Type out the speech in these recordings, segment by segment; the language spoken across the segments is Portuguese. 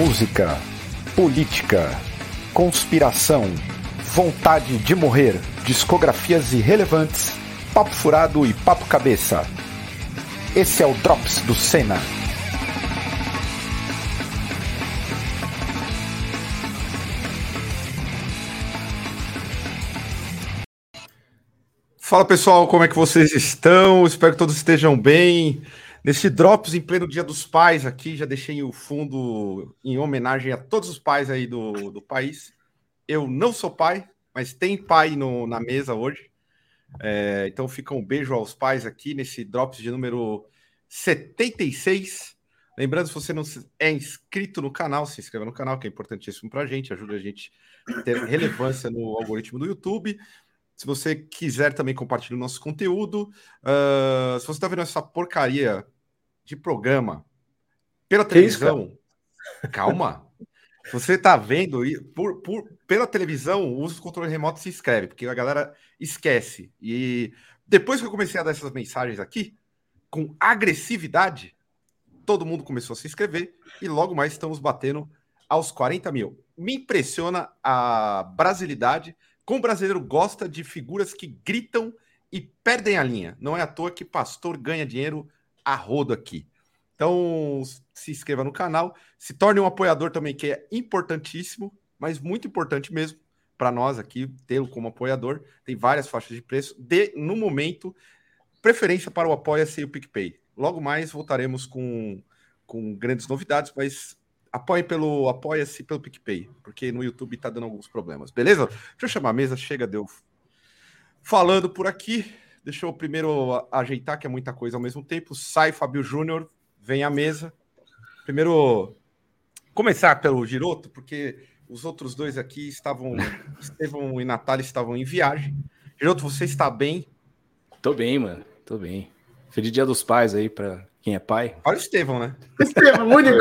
música, política, conspiração, vontade de morrer, discografias irrelevantes, papo furado e papo cabeça. Esse é o Drops do Senna. Fala pessoal, como é que vocês estão? Espero que todos estejam bem. Nesse Drops em pleno Dia dos Pais aqui, já deixei o fundo em homenagem a todos os pais aí do, do país. Eu não sou pai, mas tem pai no, na mesa hoje. É, então fica um beijo aos pais aqui nesse Drops de número 76. Lembrando, se você não é inscrito no canal, se inscreva no canal, que é importantíssimo para a gente, ajuda a gente a ter relevância no algoritmo do YouTube. Se você quiser também compartilhar o nosso conteúdo, uh, se você está vendo essa porcaria de programa pela televisão, calma. Você está vendo por, por, pela televisão, o controle remoto se inscreve, porque a galera esquece. E depois que eu comecei a dar essas mensagens aqui, com agressividade, todo mundo começou a se inscrever e logo mais estamos batendo aos 40 mil. Me impressiona a brasilidade como o brasileiro gosta de figuras que gritam e perdem a linha. Não é à toa que pastor ganha dinheiro a rodo aqui. Então, se inscreva no canal, se torne um apoiador também, que é importantíssimo, mas muito importante mesmo para nós aqui, tê-lo como apoiador. Tem várias faixas de preço. De, no momento, preferência para o Apoia-se e o PicPay. Logo mais voltaremos com, com grandes novidades, mas apoie pelo apoia-se pelo PicPay, porque no YouTube tá dando alguns problemas. Beleza? Deixa eu chamar a mesa, chega, deu. Falando por aqui, deixa eu primeiro ajeitar que é muita coisa ao mesmo tempo. Sai Fábio Júnior, vem à mesa. Primeiro começar pelo Giroto, porque os outros dois aqui estavam, Estevão e Natália estavam em viagem. Giroto, você está bem? Tô bem, mano. Tô bem. Feliz Dia dos Pais aí para quem é pai. Olha o Estevão, né? Estevão, único.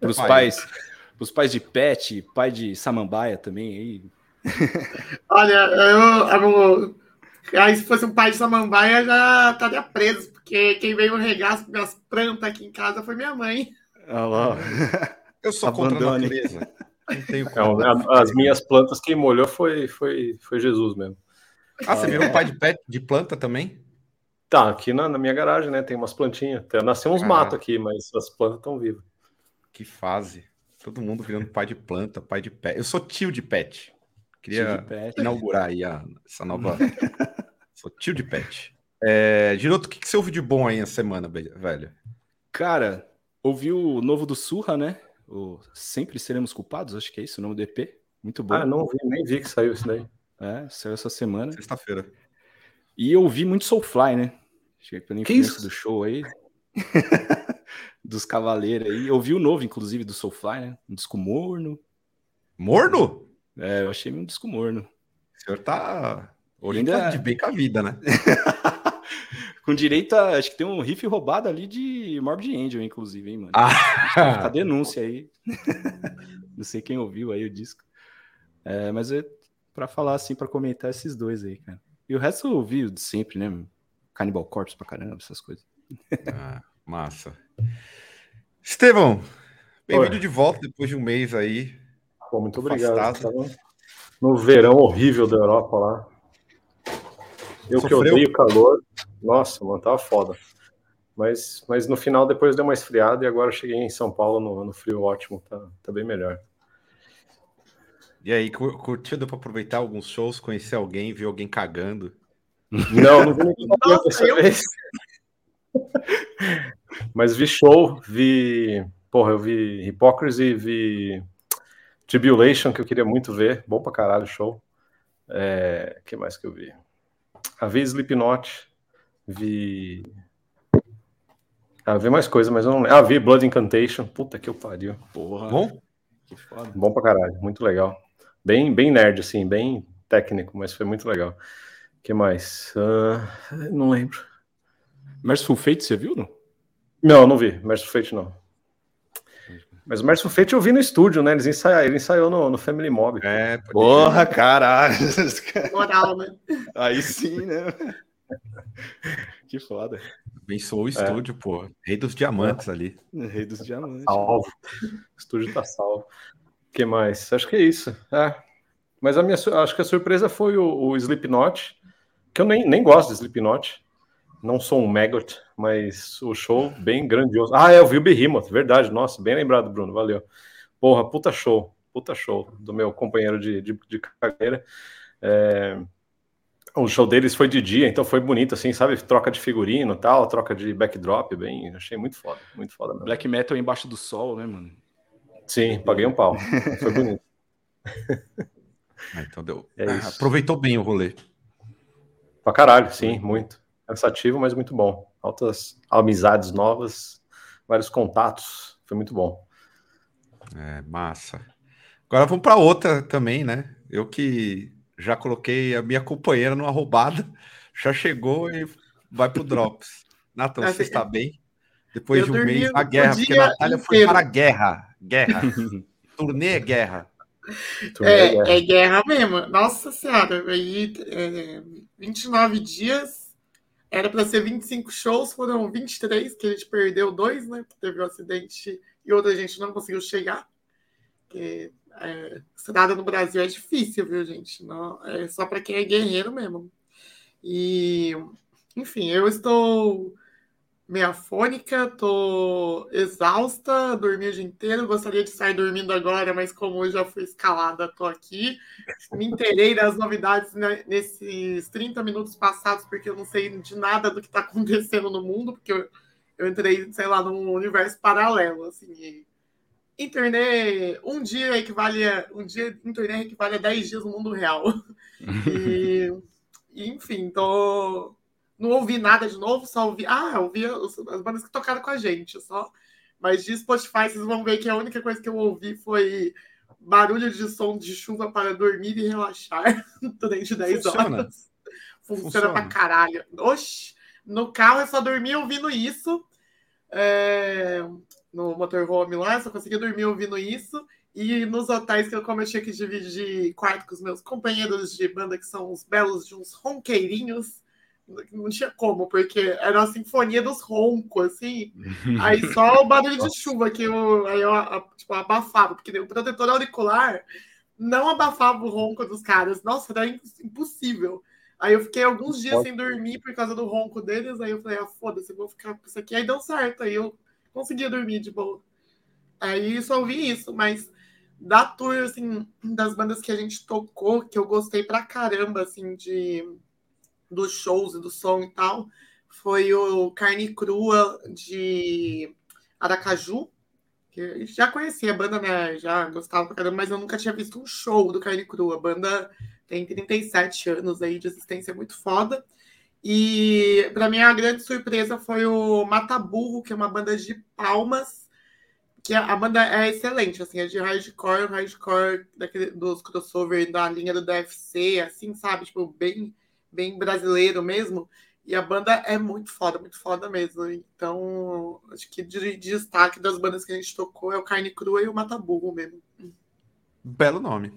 Para os pais, os pais de Pet, pai de Samambaia também aí. Olha, eu, eu, aí se fosse um pai de Samambaia já estaria preso, porque quem veio regar as minhas plantas aqui em casa foi minha mãe. Ah lá. Eu sou Abandone. contra a natureza. Não, as minhas plantas quem molhou foi, foi, foi Jesus mesmo. Ah, você virou um pai de pet de planta também? Tá, aqui na, na minha garagem, né? Tem umas plantinhas. Nasceu uns ah. matos aqui, mas as plantas estão vivas. Que fase. Todo mundo virando pai de planta, pai de pet. Eu sou tio de pet. Queria de pet. inaugurar aí a, essa nova. sou tio de pet. É, Giroto, o que, que você ouviu de bom aí na semana, velho? Cara, ouvi o novo do Surra, né? O Sempre Seremos Culpados, acho que é isso o nome do EP. Muito bom. Ah, não vi, nem vi que saiu isso daí. É, saiu essa semana. Sexta-feira. E eu ouvi muito Soulfly, né? Cheguei pela influência do show aí. dos Cavaleiros aí. Eu vi o novo, inclusive, do Soulfly, né? Um disco morno. Morno? É, eu achei um disco morno. O senhor tá Ainda... de bem com a vida, né? com direito a. Acho que tem um riff roubado ali de Morbid Angel, inclusive, hein, mano? Ah. A denúncia aí. Não sei quem ouviu aí o disco. É, mas é pra falar assim, pra comentar esses dois aí, cara. E o resto eu ouvi de sempre, né? Cannibal Corpse pra caramba, essas coisas. Ah, massa. Estevão, bem-vindo de volta depois de um mês aí. Pô, muito obrigado. No verão horrível da Europa lá. Eu Sofreu? que odeio calor. Nossa, mano, tava foda. Mas, mas no final depois deu uma esfriada e agora cheguei em São Paulo no, no frio ótimo, tá, tá bem melhor. E aí, curtiu? Deu pra aproveitar alguns shows, conhecer alguém, ver alguém cagando? Não, não vi ninguém cagando dessa vez. Mas vi show, vi. Porra, eu vi Hypocrisy, vi Tribulation, que eu queria muito ver. Bom pra caralho o show. É, que mais que eu vi? A vi Slipknot, vi. Ah, vi mais coisa, mas eu não lembro. Ah, vi Blood Incantation. Puta que eu pariu. Porra. Bom? Bom pra caralho, muito legal. Bem, bem nerd, assim, bem técnico, mas foi muito legal. que mais? Uh, não lembro. Merciful Fate, você viu, não? Não, não vi. Merciful Fate, não. Mas o Merciful Fate eu vi no estúdio, né? Eles ensaiaram, ele ensaiou no, no Family Mob. É, porra, caralho. Moral, né? Aí sim, né? que foda. Abençoou o estúdio, é. pô. Rei dos diamantes é. ali. Rei dos diamantes. Salvo. O estúdio tá salvo. O que mais? Acho que é isso. É. Mas a minha, acho que a surpresa foi o, o Slipknot, que eu nem, nem gosto de Slipknot. Não sou um maggot, mas o show bem grandioso. Ah, é, eu vi o Behemoth, verdade. Nossa, bem lembrado, Bruno. Valeu. Porra, puta show. Puta show do meu companheiro de, de, de carreira. É, o show deles foi de dia, então foi bonito, assim, sabe? Troca de figurino tal, troca de backdrop, bem. Achei muito foda, muito foda mesmo. Black metal embaixo do sol, né, mano? Sim, paguei um pau. Foi bonito. Ah, então deu. É ah, aproveitou bem o rolê. Pra caralho, sim, muito. Cansativo, mas muito bom. Altas amizades novas, vários contatos. Foi muito bom. É, massa. Agora vamos para outra também, né? Eu que já coloquei a minha companheira numa roubada, já chegou e vai pro Drops. Nathan, você está bem? Depois de um mês na guerra, porque a Natália inteiro. foi para a guerra. Guerra. Turnê é guerra. É, é, guerra mesmo. Nossa Senhora, aí é, 29 dias, era para ser 25 shows, foram 23, que a gente perdeu dois, né? Teve um acidente e outra gente não conseguiu chegar. Porque é, estrada no Brasil é difícil, viu, gente? Não, é só para quem é guerreiro mesmo. E, enfim, eu estou meia fônica, tô exausta, dormi o dia inteiro, gostaria de sair dormindo agora, mas como eu já fui escalada, tô aqui. Me inteirei das novidades né, nesses 30 minutos passados, porque eu não sei de nada do que está acontecendo no mundo, porque eu, eu entrei, sei lá, num universo paralelo, assim, internet, um dia equivale a, um dia internet equivale a 10 dias no mundo real. E, enfim, tô não ouvi nada de novo, só ouvi, ah, ouvi as, as bandas que tocaram com a gente, só. Mas de Spotify, vocês vão ver que a única coisa que eu ouvi foi barulho de som de chuva para dormir e relaxar durante 10 Funciona. horas. Funciona, Funciona pra caralho. Oxi, no carro eu só dormi ouvindo isso. É, no motorhome lá, só conseguia dormir ouvindo isso. E nos hotéis que eu, como eu tinha que dividir quarto com os meus companheiros de banda, que são os belos de uns ronqueirinhos, não tinha como, porque era a sinfonia dos roncos, assim. Aí só o barulho de chuva que eu, aí eu tipo, abafava, porque o protetor auricular não abafava o ronco dos caras. Nossa, era impossível. Aí eu fiquei alguns dias sem dormir por causa do ronco deles. Aí eu falei, ah, foda-se, vou ficar com isso aqui. Aí deu certo. Aí eu conseguia dormir de boa. Aí só ouvi isso, mas da tour, assim, das bandas que a gente tocou, que eu gostei pra caramba, assim, de dos shows e do som e tal, foi o Carne Crua de Aracaju, que já conhecia a banda, né? Já gostava pra caramba, mas eu nunca tinha visto um show do Carne Crua. A banda tem 37 anos aí de existência muito foda. E para mim a grande surpresa foi o Mataburro, que é uma banda de palmas, que a, banda é excelente, assim, é de hardcore, hardcore daquele, dos crossover da linha do DFC, assim, sabe? Tipo, bem, bem brasileiro mesmo. E a banda é muito foda, muito foda mesmo. Então, acho que de, de destaque das bandas que a gente tocou é o Carne Crua e o Mataburro mesmo. Belo nome.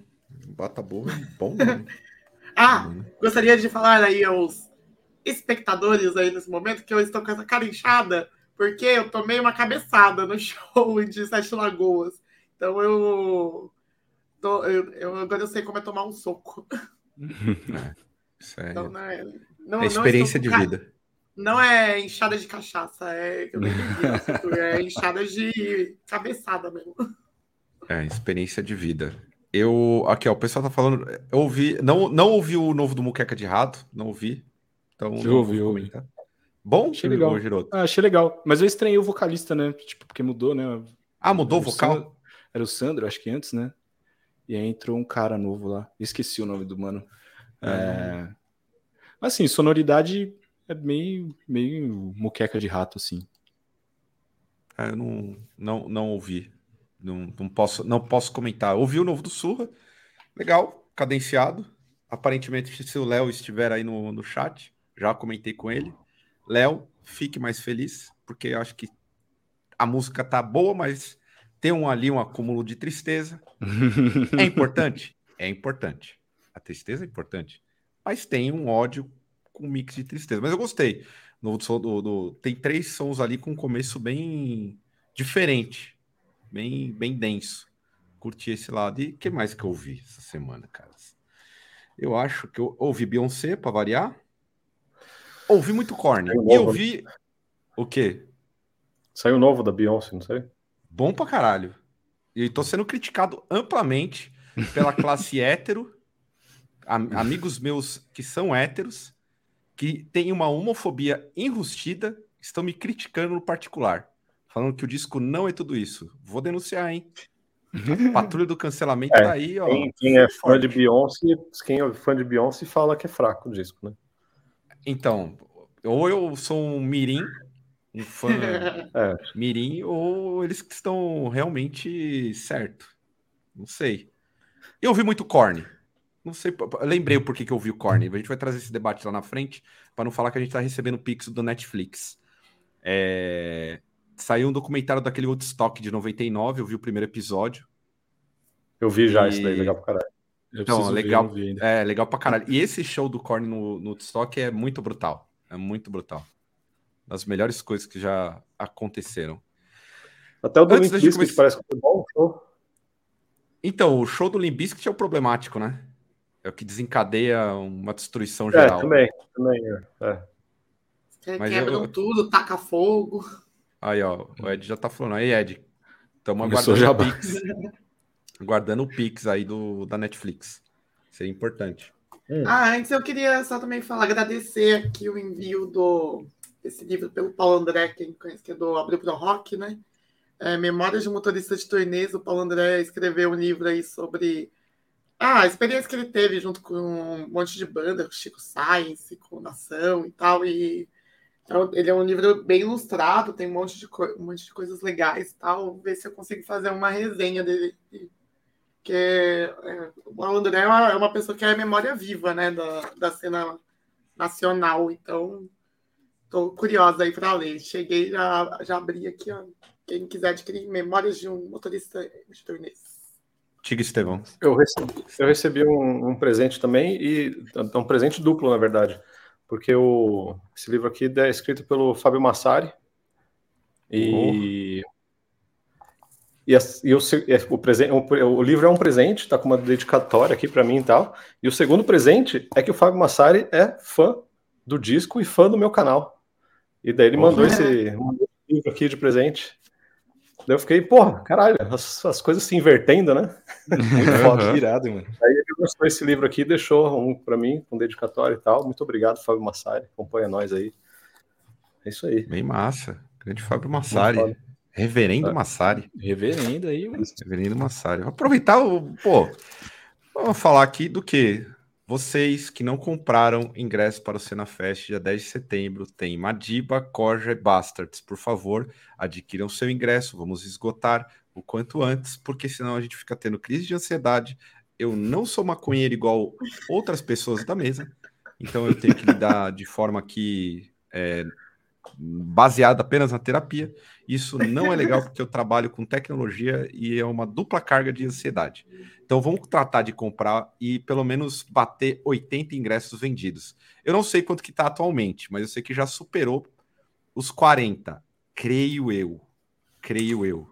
Mataburro, bom nome. ah, gostaria de falar aí aos espectadores aí nesse momento que eu estou com essa cara inchada porque eu tomei uma cabeçada no show de Sete Lagoas. Então eu, tô, eu, eu agora eu sei como é tomar um soco. É, então, não é, não, é experiência de vida. Não é enxada de cachaça, é, é enxada de cabeçada mesmo. É, experiência de vida. Eu, aqui, ó, o pessoal tá falando, eu ouvi, não, não ouvi o novo do Muqueca de Rato, não ouvi, então, eu ouvi, ouvi. Bom? Achei legal. Ah, achei legal. Mas eu estranhei o vocalista, né? Tipo, porque mudou, né? Ah, mudou o vocal? Sandro, era o Sandro, acho que antes, né? E aí entrou um cara novo lá. Esqueci o nome do mano. É... é... Assim, sonoridade é meio, meio muqueca de rato, assim. É, eu não, não, não ouvi. Não, não, posso, não posso comentar. Ouvi o novo do Surra. Legal, cadenciado. Aparentemente, se o Léo estiver aí no, no chat, já comentei com ele. Léo, fique mais feliz, porque eu acho que a música tá boa, mas tem um, ali um acúmulo de tristeza. é importante? É importante. A tristeza é importante. Mas tem um ódio com um mix de tristeza. Mas eu gostei. No, do, do, tem três sons ali com um começo bem diferente, bem, bem denso. Curti esse lado. E o que mais que eu ouvi essa semana, cara? Eu acho que eu ouvi Beyoncé, para variar. Ouvi muito Korn. E eu vi. O quê? Saiu novo da Beyoncé, não sei. Bom pra caralho. E tô sendo criticado amplamente pela classe hétero, am amigos meus que são héteros, que têm uma homofobia enrustida, estão me criticando no particular, falando que o disco não é tudo isso. Vou denunciar, hein? A patrulha do cancelamento é, tá aí, ó. Quem, quem é fã de Beyoncé, quem é fã de Beyoncé fala que é fraco o disco, né? Então, ou eu sou um mirim, um fã é. mirim, ou eles estão realmente certo. Não sei. Eu ouvi muito Korn. Não sei, lembrei o porquê que eu ouvi o Korn. A gente vai trazer esse debate lá na frente, para não falar que a gente está recebendo pix do Netflix. É... Saiu um documentário daquele Woodstock de 99, eu vi o primeiro episódio. Eu vi já, e... isso daí, legal pra caralho. Eu então, legal, ver, é legal pra caralho. E esse show do Korn no, no Woodstock é muito brutal. É muito brutal. Das melhores coisas que já aconteceram. Até o do Limp Bizkit parece que foi bom show. Então, o show do Limp Bizkit é o problemático, né? É o que desencadeia uma destruição é, geral. É, também, também, é. Mas Quebram eu... tudo, taca fogo. Aí, ó, o Ed já tá falando. Aí, Ed, estamos aguardando o Pix. aguardando o Pix aí do, da Netflix. Seria importante. Hum. Ah, antes eu queria só também falar, agradecer aqui o envio do esse livro pelo Paulo André, quem conhece, que é do Abril Pro Rock, né? É, Memórias de Motorista de Turnês. O Paulo André escreveu um livro aí sobre ah, a experiência que ele teve junto com um monte de banda, com Chico Science, com Nação e tal. E então, ele é um livro bem ilustrado, tem um monte de, um monte de coisas legais e tal. Vou ver se eu consigo fazer uma resenha dele. Que é, o André é uma, é uma, pessoa que é memória viva, né, da, da cena nacional. Então, estou curiosa aí para ler. Cheguei, já, já abri aqui, ó. Quem quiser adquirir Memórias de um Motorista de Turnês. Tiga Estevão. Eu recebi, eu recebi um, um presente também, e um presente duplo, na verdade porque o, esse livro aqui é escrito pelo Fábio Massari. E, oh. e, a, e o, o, presente, o, o, livro é um presente, está com uma dedicatória aqui para mim e tal. E o segundo presente é que o Fábio Massari é fã do disco e fã do meu canal. E daí ele mandou, esse, mandou esse livro aqui de presente. Daí eu fiquei, porra, caralho, as, as coisas se invertendo, né? Muito foda, virado, mano. Aí ele gostou desse livro aqui, deixou um para mim, com um dedicatório e tal. Muito obrigado, Fábio Massari. Acompanha nós aí. É isso aí. Bem massa. Grande Fábio Massari. Reverendo é. Massari. Reverendo aí, mano. Reverendo Massari. Vou aproveitar o. Pô, vamos falar aqui do que? Vocês que não compraram ingresso para o Cena Fest dia 10 de setembro, tem Madiba, Corja e Bastards. Por favor, adquiram seu ingresso. Vamos esgotar o quanto antes, porque senão a gente fica tendo crise de ansiedade. Eu não sou maconheiro igual outras pessoas da mesa, então eu tenho que lidar de forma que é, baseada apenas na terapia. Isso não é legal porque eu trabalho com tecnologia e é uma dupla carga de ansiedade. Então vamos tratar de comprar e pelo menos bater 80 ingressos vendidos. Eu não sei quanto que está atualmente, mas eu sei que já superou os 40. Creio eu. Creio eu.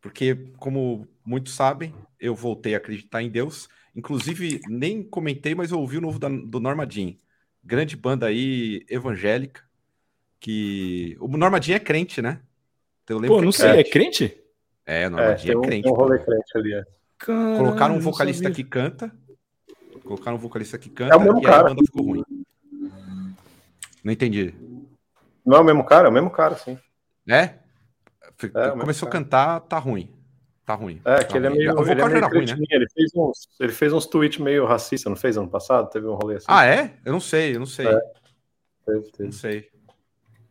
Porque, como muitos sabem, eu voltei a acreditar em Deus. Inclusive, nem comentei, mas eu ouvi o novo da, do Norma Jean. Grande banda aí, evangélica que. O Normadinho é crente, né? Então, eu Pô, não sei, é crente? É, o Normadinho é, é crente. Um, um rolê crente ali, é. Caralho, Colocaram um vocalista que canta. Colocaram um vocalista que canta é o mesmo e cara. a banda ficou ruim. Não entendi. Não é o mesmo cara, é o mesmo cara, sim. É? é Começou a cantar, tá ruim. Tá ruim. É, tá que ele é meio. O vocal ele é meio ruim, né? Ele fez, uns, ele fez uns tweets meio racista, não fez ano passado? Teve um rolê assim. Ah, é? Eu não sei, eu não sei. É. Teve, teve. Não sei.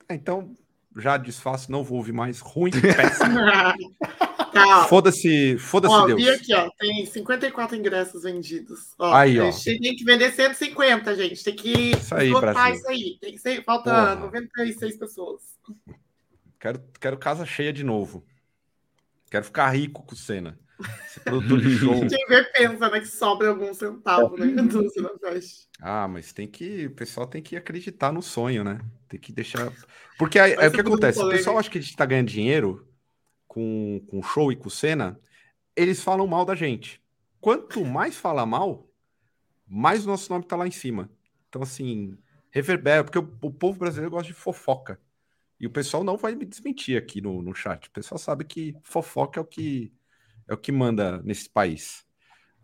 Então, já desfaço, não vou ouvir mais. Ruim, péssimo. Foda-se, foda-se Deus. E aqui, ó, tem 54 ingressos vendidos. Ó, aí, ó. Tem que vender 150, gente. Tem que isso aí, Brasil. isso aí. Tem que ser, falta Porra. 96 pessoas. Quero, quero casa cheia de novo. Quero ficar rico com cena. Ser produtor de show. Quem vê pensa, né, que sobra algum centavo, né? Do Cinefest. Ah, mas tem que. O pessoal tem que acreditar no sonho, né? Tem que deixar. Porque aí, aí o que acontece? O pessoal acha que a gente tá ganhando dinheiro com, com show e com cena, eles falam mal da gente. Quanto mais fala mal, mais o nosso nome tá lá em cima. Então, assim, reverbera, porque o, o povo brasileiro gosta de fofoca. E o pessoal não vai me desmentir aqui no, no chat. O pessoal sabe que fofoca é o que é o que manda nesse país.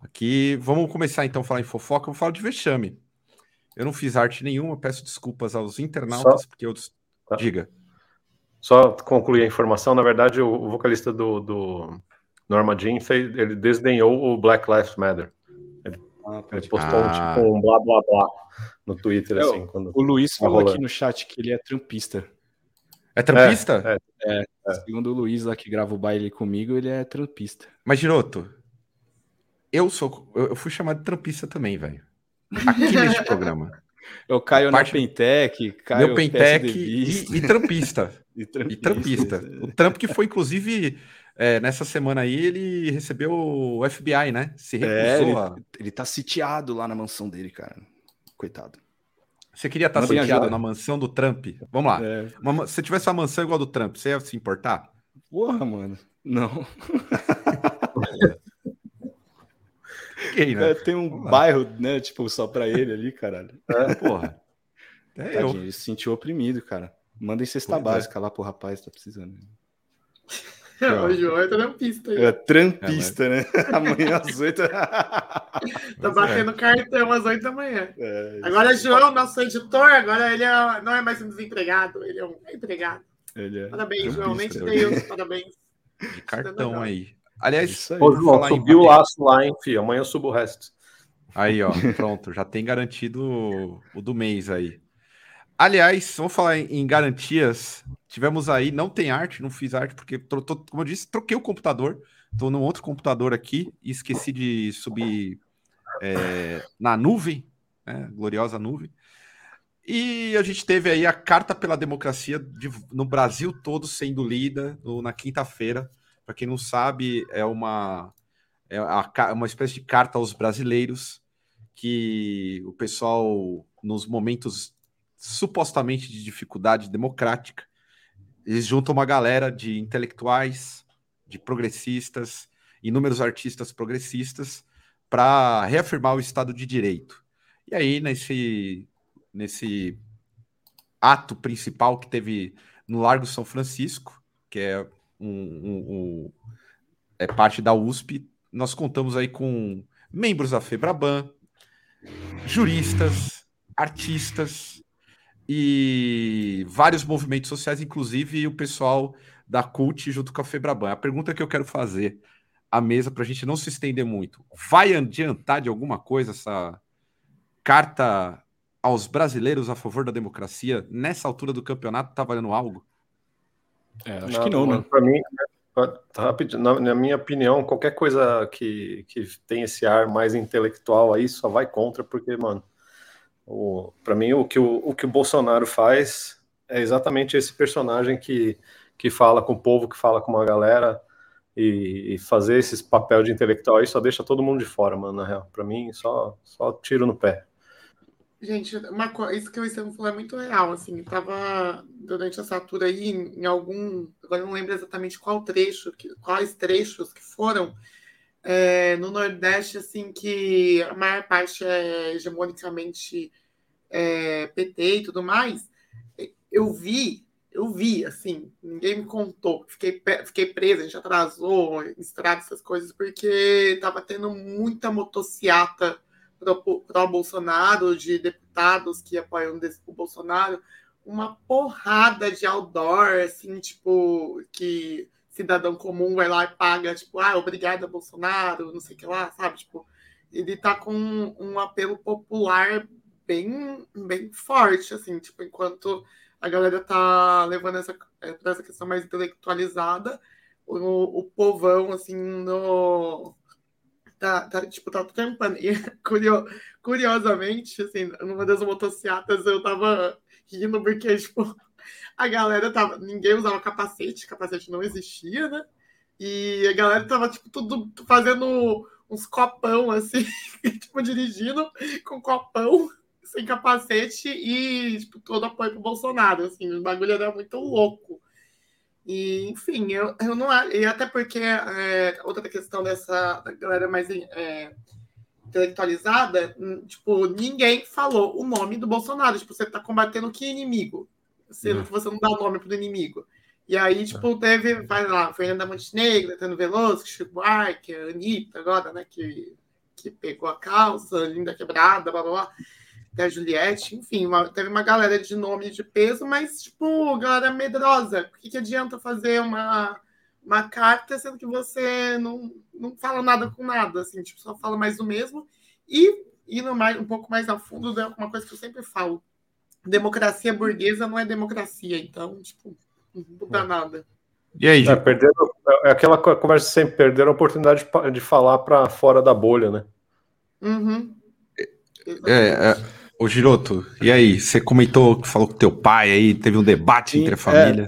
Aqui, vamos começar então a falar em fofoca. Eu vou falar de vexame. Eu não fiz arte nenhuma, peço desculpas aos internautas, Só... porque eu. Tá. Diga. Só concluir a informação, na verdade, o, vocalista do, do Norma Jean fez, ele desdenhou o Black Lives Matter. Ele, ah, ele postou ah. tipo, um blá blá blá no Twitter, é, assim. Quando o Luiz falou aqui no chat que ele é trampista. É trampista? É, é, é, Segundo o Luiz lá que grava o baile comigo, ele é trampista. Mas, Giroto, eu sou. Eu fui chamado de trampista também, velho. Aqui neste programa. Eu caio Parte... na Pentec, caio Meu Pentec e, e, trampista. e, trampista. e trampista. O Trump que foi, inclusive, é, nessa semana aí, ele recebeu o FBI, né? Se é, recusou é, ele, ele tá sitiado lá na mansão dele, cara. Coitado. Você queria estar sitiado na mansão do Trump? Vamos lá. É. Uma, se tivesse uma mansão igual a do Trump, você ia se importar? Porra, mano. Não. Quem, né? É, tem um bairro, né? Tipo, só pra ele ali, caralho. É, porra. É Tadinho, eu. Ele se sentiu oprimido, cara. Mandem cesta pois é. básica é. lá pro rapaz, tá precisando. o João é trampista. É trampista, é, né? Amanhã às oito. tá batendo cartão às oito da manhã. É, agora, João, nosso editor, agora ele é, não é mais um desempregado, ele é um empregado. Ele parabéns, trampista, João. Nem te dei os parabéns. De cartão aí. Aliás, Ô, João, subiu o laço lá, hein, filho? Amanhã eu subo o resto. Aí, ó, pronto, já tem garantido o do mês aí. Aliás, vamos falar em, garantias. Tivemos aí, não tem arte, não fiz arte, porque, tô, tô, como eu disse, troquei o computador. Estou num outro computador aqui e esqueci de subir é, na nuvem, né, gloriosa nuvem. E a gente teve aí a Carta pela Democracia de, no Brasil todo sendo lida no, na quinta-feira. Para quem não sabe, é uma, é uma espécie de carta aos brasileiros que o pessoal, nos momentos supostamente de dificuldade democrática, eles juntam uma galera de intelectuais, de progressistas, inúmeros artistas progressistas para reafirmar o Estado de Direito. E aí, nesse, nesse ato principal que teve no Largo São Francisco, que é um, um, um, é parte da USP. Nós contamos aí com membros da Febraban, juristas, artistas e vários movimentos sociais, inclusive o pessoal da CULT junto com a Febraban. A pergunta que eu quero fazer à mesa para a gente não se estender muito: vai adiantar de alguma coisa essa carta aos brasileiros a favor da democracia nessa altura do campeonato? Está valendo algo? É, acho não, que não, né? Para mim, rápido, na, na, minha opinião, qualquer coisa que, que tem esse ar mais intelectual aí só vai contra, porque, mano, para mim o que o, o que o Bolsonaro faz é exatamente esse personagem que, que fala com o povo, que fala com uma galera e, e fazer esse papel de intelectual aí só deixa todo mundo de fora, mano, na real. Para mim, só, só tiro no pé. Gente, uma isso que o Estevam falou é muito real, assim, tava durante essa tour aí, em, algum, agora não lembro exatamente qual trecho, que, quais trechos que foram, é, no Nordeste, assim, que a maior parte é hegemonicamente é, PT e tudo mais, eu vi, eu vi, assim, ninguém me contou, fiquei, fiquei presa, a gente atrasou, estrada, essas coisas, porque tava tendo muita motociata pró-Bolsonaro, de deputados que apoiam o Bolsonaro, uma porrada de outdoor, assim, tipo, que cidadão comum vai lá e paga, tipo, ah, obrigada, Bolsonaro, não sei o que lá, sabe? Tipo, ele tá com um apelo popular bem, bem forte, assim, tipo, enquanto a galera tá levando essa, é, essa questão mais intelectualizada, o, o povão, assim, no, tá, tá, tipo, tá trampando. E curio, curiosamente, assim, numa das motocicletas eu tava rindo porque, tipo, a galera tava. Ninguém usava capacete, capacete não existia, né? E a galera tava, tipo, tudo fazendo uns copão, assim, tipo, dirigindo com copão, sem capacete e, tipo, todo apoio pro Bolsonaro, assim, o bagulho era muito louco. E, enfim, eu, eu não e até porque é, outra questão dessa galera mais é, intelectualizada, hum, tipo, ninguém falou o nome do Bolsonaro. Tipo, você tá combatendo que inimigo? Sendo uhum. que você não dá o nome pro inimigo. E aí, tipo, teve, vai lá, Fernanda Montenegro, Tano Veloso, Chico Buarque, Anitta agora, né, que, que pegou a calça, Linda Quebrada, blá, blá, blá, até a Juliette, enfim, uma, teve uma galera de nome de peso, mas, tipo, galera medrosa. Por que, que adianta fazer uma, uma carta sendo que você não, não fala nada com nada, assim, tipo, só fala mais do mesmo? E indo mais, um pouco mais a fundo, é uma coisa que eu sempre falo. Democracia burguesa não é democracia, então, tipo, não muda é. nada. E aí, é, perderam, é aquela conversa sempre, perderam a oportunidade de, de falar para fora da bolha, né? Uhum. É, é, Ô Giroto, e aí? Você comentou que falou com teu pai aí, teve um debate Sim, entre a família.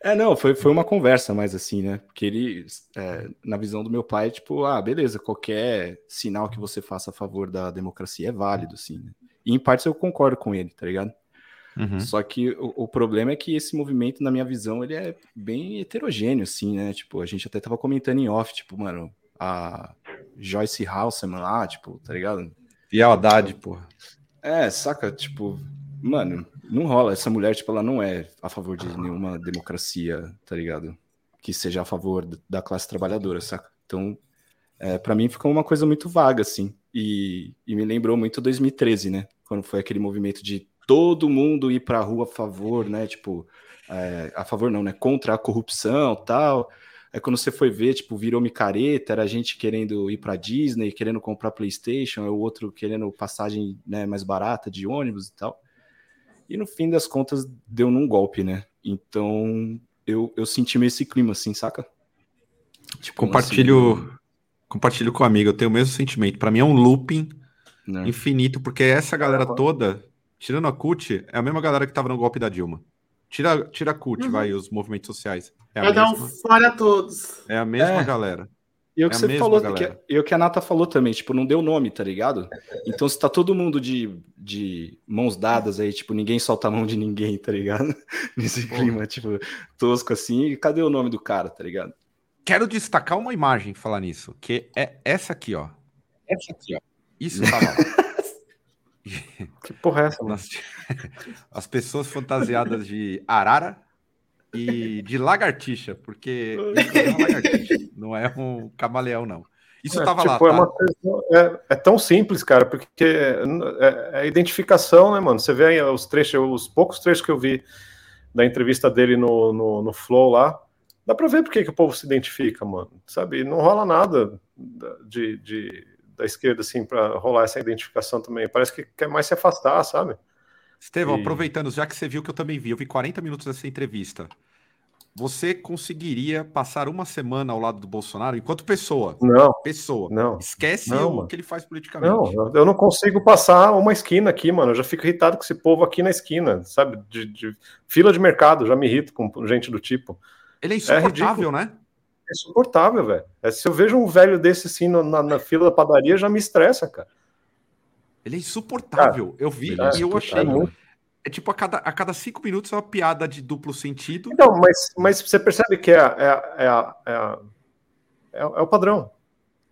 É... é, não, foi, foi uma conversa mais assim, né? Porque ele, é, na visão do meu pai, tipo, ah, beleza, qualquer sinal que você faça a favor da democracia é válido, assim, né? E em partes eu concordo com ele, tá ligado? Uhum. Só que o, o, problema é que esse movimento, na minha visão, ele é bem heterogêneo, assim, né? Tipo, a gente até tava comentando em off, tipo, mano, a Joyce Halseman lá, tipo, tá ligado? E a Haddad, porra. É, saca, tipo, mano, não rola. Essa mulher, tipo, ela não é a favor de nenhuma democracia, tá ligado? Que seja a favor da classe trabalhadora, saca? Então, é, para mim ficou uma coisa muito vaga, assim. E, e me lembrou muito 2013, né? Quando foi aquele movimento de todo mundo ir para a rua a favor, né? Tipo, é, a favor não, né? Contra a corrupção, tal. Aí quando você foi ver, tipo, virou micareta, era a gente querendo ir para Disney, querendo comprar PlayStation, o outro querendo passagem né, mais barata de ônibus e tal. E no fim das contas deu num golpe, né? Então eu, eu senti meio esse clima assim, saca? Tipo, compartilho, assim, compartilho com o amigo, eu tenho o mesmo sentimento. Para mim é um looping né? infinito, porque essa galera toda Tirando a CUT, é a mesma galera que tava no golpe da Dilma. Tira, tira a CUT, uhum. vai, os movimentos sociais. É vai dar um fora todos. É a mesma é. galera. E o que é você falou, que, e o que a Nata falou também, tipo, não deu nome, tá ligado? Então, se tá todo mundo de, de mãos dadas aí, tipo, ninguém solta a mão de ninguém, tá ligado? Nesse clima, tipo, tosco assim, cadê o nome do cara, tá ligado? Quero destacar uma imagem falar nisso, que é essa aqui, ó. Essa aqui, ó. Isso tá lá. Que porra é essa, mano? As pessoas fantasiadas de arara e de lagartixa, porque é uma lagartixa, não é um camaleão, não. Isso é, tava tipo, lá. É, tá? coisa, é, é, tão simples, cara, porque é, é, é identificação, né, mano? Você vê os trechos, os poucos trechos que eu vi da entrevista dele no, no, no Flow lá, dá pra ver por que, que o povo se identifica, mano. Sabe? Não rola nada de, de da esquerda, assim, para rolar essa identificação também. Parece que quer mais se afastar, sabe? Estevão, e... aproveitando, já que você viu que eu também vi, eu vi 40 minutos dessa entrevista. Você conseguiria passar uma semana ao lado do Bolsonaro enquanto pessoa? Não. Pessoa. Não. Esquece não, o mano. que ele faz politicamente. Não, eu não consigo passar uma esquina aqui, mano. Eu já fico irritado com esse povo aqui na esquina, sabe? De, de... fila de mercado, já me irrito com gente do tipo. Ele é, é insuportável, é né? É insuportável, velho. É, se eu vejo um velho desse assim na, na fila da padaria, já me estressa, cara. Ele é insuportável. Cara, eu vi é, e eu achei. É tipo, a cada, a cada cinco minutos é uma piada de duplo sentido. Então, mas, mas você percebe que é, é, é, é, é, o padrão.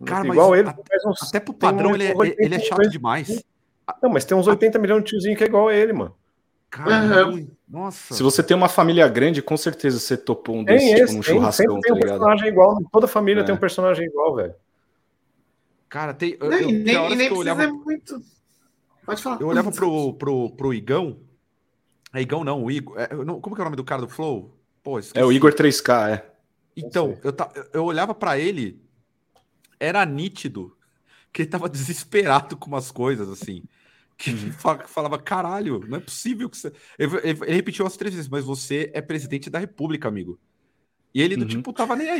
Cara, Igual ele. Uns, até pro padrão ele, é, ele é chato demais. Não, mas tem uns 80 milhões de tiozinho que é igual a ele, mano. Cara, uhum. nossa. Se você tem uma família grande, com certeza você topou um desses, tipo, um churrascão, tem, tá um personagem igual, toda família é. tem um personagem igual, velho. Cara, tem. Eu, nem, eu, nem, nem eu olhava, muito. Pode falar. Eu olhava pro, pro, pro Igão. É Igão, não, o Igor. É, como que é o nome do cara do Flow? Pô, é o Igor 3K, é. Então, eu, eu olhava para ele, era nítido que ele tava desesperado com umas coisas, assim que uhum. falava, caralho, não é possível que você. Ele, ele, repetiu as três vezes, mas você é presidente da República, amigo. E ele do uhum. tipo tava nem aí.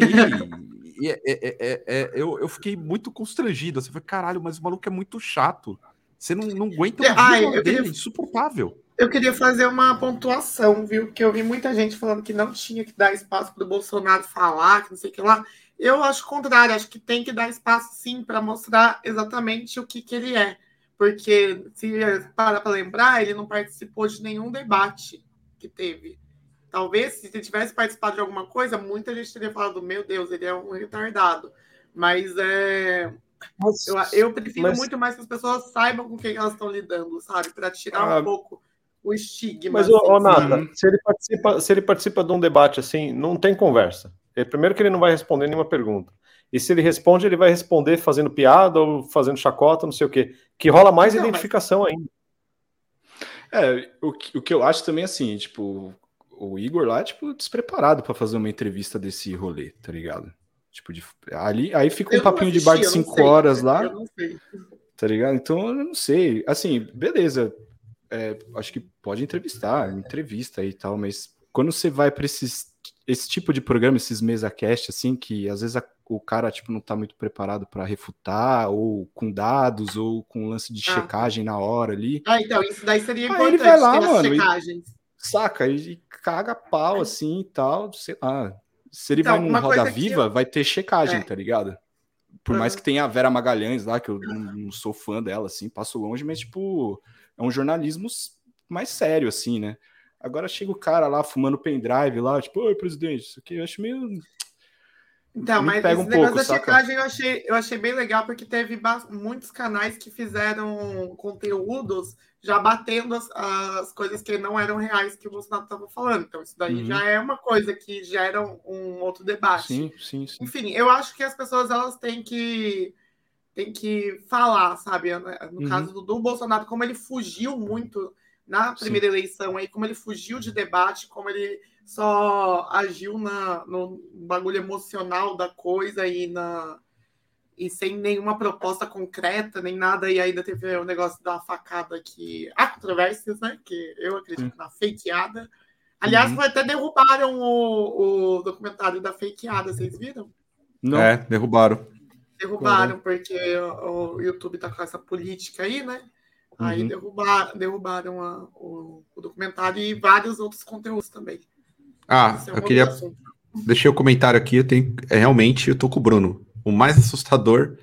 e, é, é, é, é, eu, eu fiquei muito constrangido. Você assim, foi, caralho, mas o maluco é muito chato. Você não, não aguenta o ah, eu dele, queria... insuportável. Eu queria fazer uma pontuação, viu? Que eu vi muita gente falando que não tinha que dar espaço para o Bolsonaro falar, que não sei o que lá. Eu acho o contrário, acho que tem que dar espaço sim para mostrar exatamente o que, que ele é. Porque, se para para lembrar, ele não participou de nenhum debate que teve. Talvez, se ele tivesse participado de alguma coisa, muita gente teria falado: meu Deus, ele é um retardado. Mas é. Mas, eu, eu prefiro mas... muito mais que as pessoas saibam com quem elas estão lidando, sabe? Para tirar ah, um pouco o estigma. Mas, assim, ô, Nata, se ele, participa, se ele participa de um debate assim, não tem conversa. É, primeiro que ele não vai responder nenhuma pergunta. E se ele responde, ele vai responder fazendo piada ou fazendo chacota, não sei o quê. Que rola mais não, identificação mas... ainda. É, o que, o que eu acho também assim, tipo, o Igor lá, tipo, despreparado para fazer uma entrevista desse rolê, tá ligado? Tipo, de, ali, aí fica um eu papinho assisti, de bar de 5 horas lá. Tá ligado? Então, eu não sei. Assim, beleza. É, acho que pode entrevistar, entrevista e tal, mas quando você vai para esses esse tipo de programa, esses mesa cast assim, que às vezes a, o cara tipo não tá muito preparado para refutar ou com dados ou com lance de ah. checagem na hora ali. Ah, então isso daí seria importante. Aí ele vai lá, mano, e, saca, e caga pau assim e tal, sei lá. Se ele então, vai num Roda Viva, eu... vai ter checagem, é. tá ligado? Por uhum. mais que tenha a Vera Magalhães lá, que eu não, não sou fã dela, assim, passo longe, mas, tipo, é um jornalismo mais sério, assim, né? Agora chega o cara lá fumando pendrive lá, tipo, oi, presidente, isso aqui eu acho meio. Então, mas pega esse um negócio pouco, da checagem eu achei, eu achei bem legal, porque teve muitos canais que fizeram conteúdos já batendo as, as coisas que não eram reais que o Bolsonaro estava falando. Então, isso daí uhum. já é uma coisa que gera um outro debate. Sim, sim, sim. Enfim, eu acho que as pessoas elas têm que têm que falar, sabe? No uhum. caso do, do, Bolsonaro, como ele fugiu muito na primeira sim. eleição aí, como ele fugiu de debate, como ele só agiu na, no bagulho emocional da coisa e na e sem nenhuma proposta concreta, nem nada, e ainda teve o negócio da facada que. Há controvérsias, né? Que eu acredito na fakeada. Aliás, uhum. até derrubaram o, o documentário da fakeada, vocês viram? Não. É, derrubaram. Derrubaram, porque o, o, YouTube tá com essa política aí, né? Uhum. Aí derrubar, derrubaram a, o, o, documentário e vários outros conteúdos também. Ah, é um eu queria. Deixei o comentário aqui, eu tenho. É, realmente, eu tô com o Bruno o mais assustador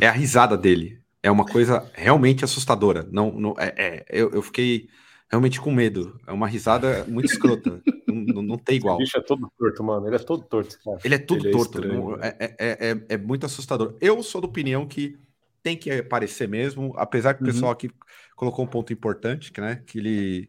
é a risada dele. É uma coisa realmente assustadora. Não, não é, é eu, eu, fiquei realmente com medo. É uma risada muito escrota. não, não, tem igual. Esse bicho é todo torto, mano. Ele é todo torto. Cara. Ele é tudo Ele é torto. É, é, é, é, é, muito assustador. Eu sou da opinião que tem que aparecer mesmo, apesar que o uhum. pessoal aqui colocou um ponto importante, que, né, que ele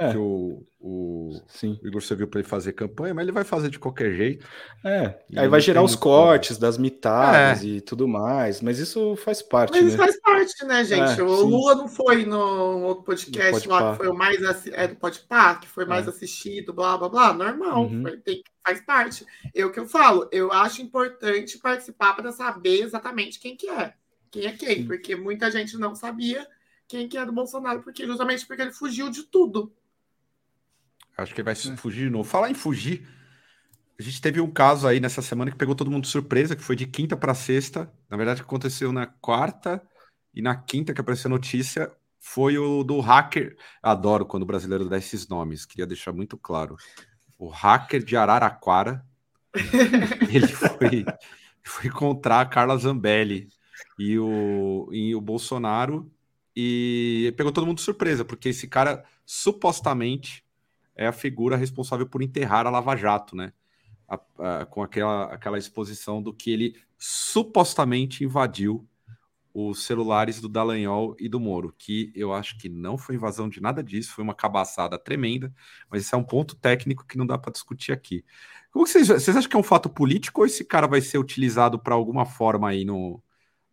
é. que o, o, Sim. o Igor serviu para ele fazer campanha, mas ele vai fazer de qualquer jeito. É, aí vai gerar os cortes das mitadas é. e tudo mais, mas isso faz parte. Mas né? isso faz parte, né, gente? É, o sim. Lula não foi no outro podcast lá que foi o mais é do Podpah, que foi mais é. assistido, blá blá blá, normal, uhum. foi, tem, faz parte. Eu que eu falo, eu acho importante participar para saber exatamente quem que é, quem é quem, sim. porque muita gente não sabia quem que é do Bolsonaro, porque justamente porque ele fugiu de tudo. Acho que ele vai é. fugir de novo. Falar em fugir, a gente teve um caso aí nessa semana que pegou todo mundo de surpresa, que foi de quinta para sexta. Na verdade, aconteceu na quarta e na quinta que apareceu a notícia foi o do hacker. Adoro quando o brasileiro dá esses nomes, queria deixar muito claro. O hacker de Araraquara. ele foi, foi encontrar a Carla Zambelli e o, e o Bolsonaro e pegou todo mundo de surpresa, porque esse cara supostamente é a figura responsável por enterrar a Lava Jato, né? A, a, com aquela, aquela exposição do que ele supostamente invadiu os celulares do Dallagnol e do Moro, que eu acho que não foi invasão de nada disso, foi uma cabaçada tremenda, mas esse é um ponto técnico que não dá para discutir aqui. Como vocês, vocês acham que é um fato político ou esse cara vai ser utilizado para alguma forma aí no,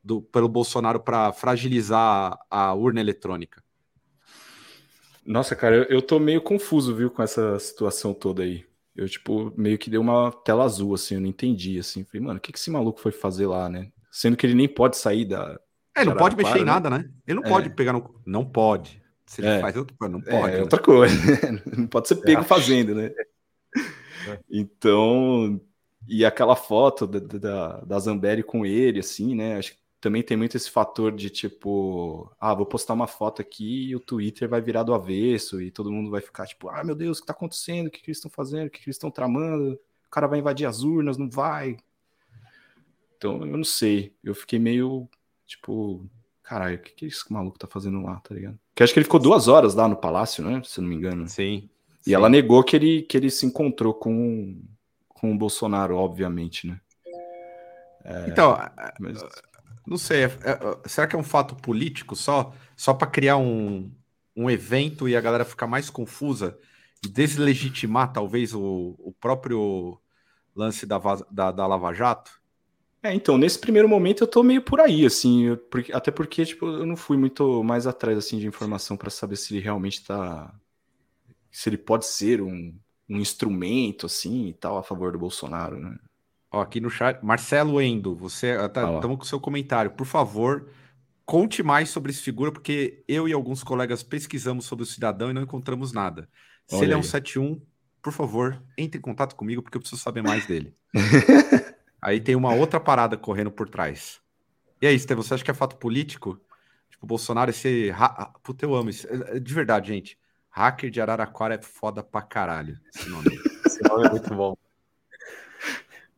do, pelo Bolsonaro para fragilizar a urna eletrônica? Nossa, cara, eu, eu tô meio confuso, viu, com essa situação toda aí. Eu, tipo, meio que deu uma tela azul, assim, eu não entendi, assim. Falei, mano, o que, que esse maluco foi fazer lá, né? Sendo que ele nem pode sair da. É, não pode mexer em né? nada, né? Ele não é. pode pegar no. Não pode. Se ele é. faz outra coisa, não é, pode. É, né? outra coisa. não pode ser pego é. fazendo, né? É. Então. E aquela foto da, da, da Zambelli com ele, assim, né? Acho que também tem muito esse fator de tipo, ah, vou postar uma foto aqui e o Twitter vai virar do avesso e todo mundo vai ficar tipo, ah, meu Deus, o que tá acontecendo? O que, que eles estão fazendo? O que, que eles estão tramando? O cara vai invadir as urnas, não vai? Então, eu não sei. Eu fiquei meio, tipo, caralho, o que, que esse maluco tá fazendo lá, tá ligado? Porque acho que ele ficou duas horas lá no palácio, né? Se não me engano. Sim. E sim. ela negou que ele, que ele se encontrou com, com o Bolsonaro, obviamente, né? É, então, mas... não sei, é, é, será que é um fato político só? Só para criar um, um evento e a galera ficar mais confusa e deslegitimar, talvez, o, o próprio lance da, da, da Lava Jato? É, então, nesse primeiro momento eu tô meio por aí, assim, porque, até porque, tipo, eu não fui muito mais atrás, assim, de informação para saber se ele realmente tá... se ele pode ser um, um instrumento, assim, e tal, a favor do Bolsonaro, né? Ó, aqui no chat, Marcelo Endo, você estamos ah, tá, com seu comentário. Por favor, conte mais sobre esse figura, porque eu e alguns colegas pesquisamos sobre o cidadão e não encontramos nada. Se Olha ele é um 71, por favor, entre em contato comigo, porque eu preciso saber mais dele. Aí tem uma outra parada correndo por trás. E aí, Steve, você acha que é fato político? Tipo, o Bolsonaro esse. Ha... Puta, eu amo isso. É, é, de verdade, gente. Hacker de Araraquara é foda pra caralho. Esse nome, esse nome é muito bom.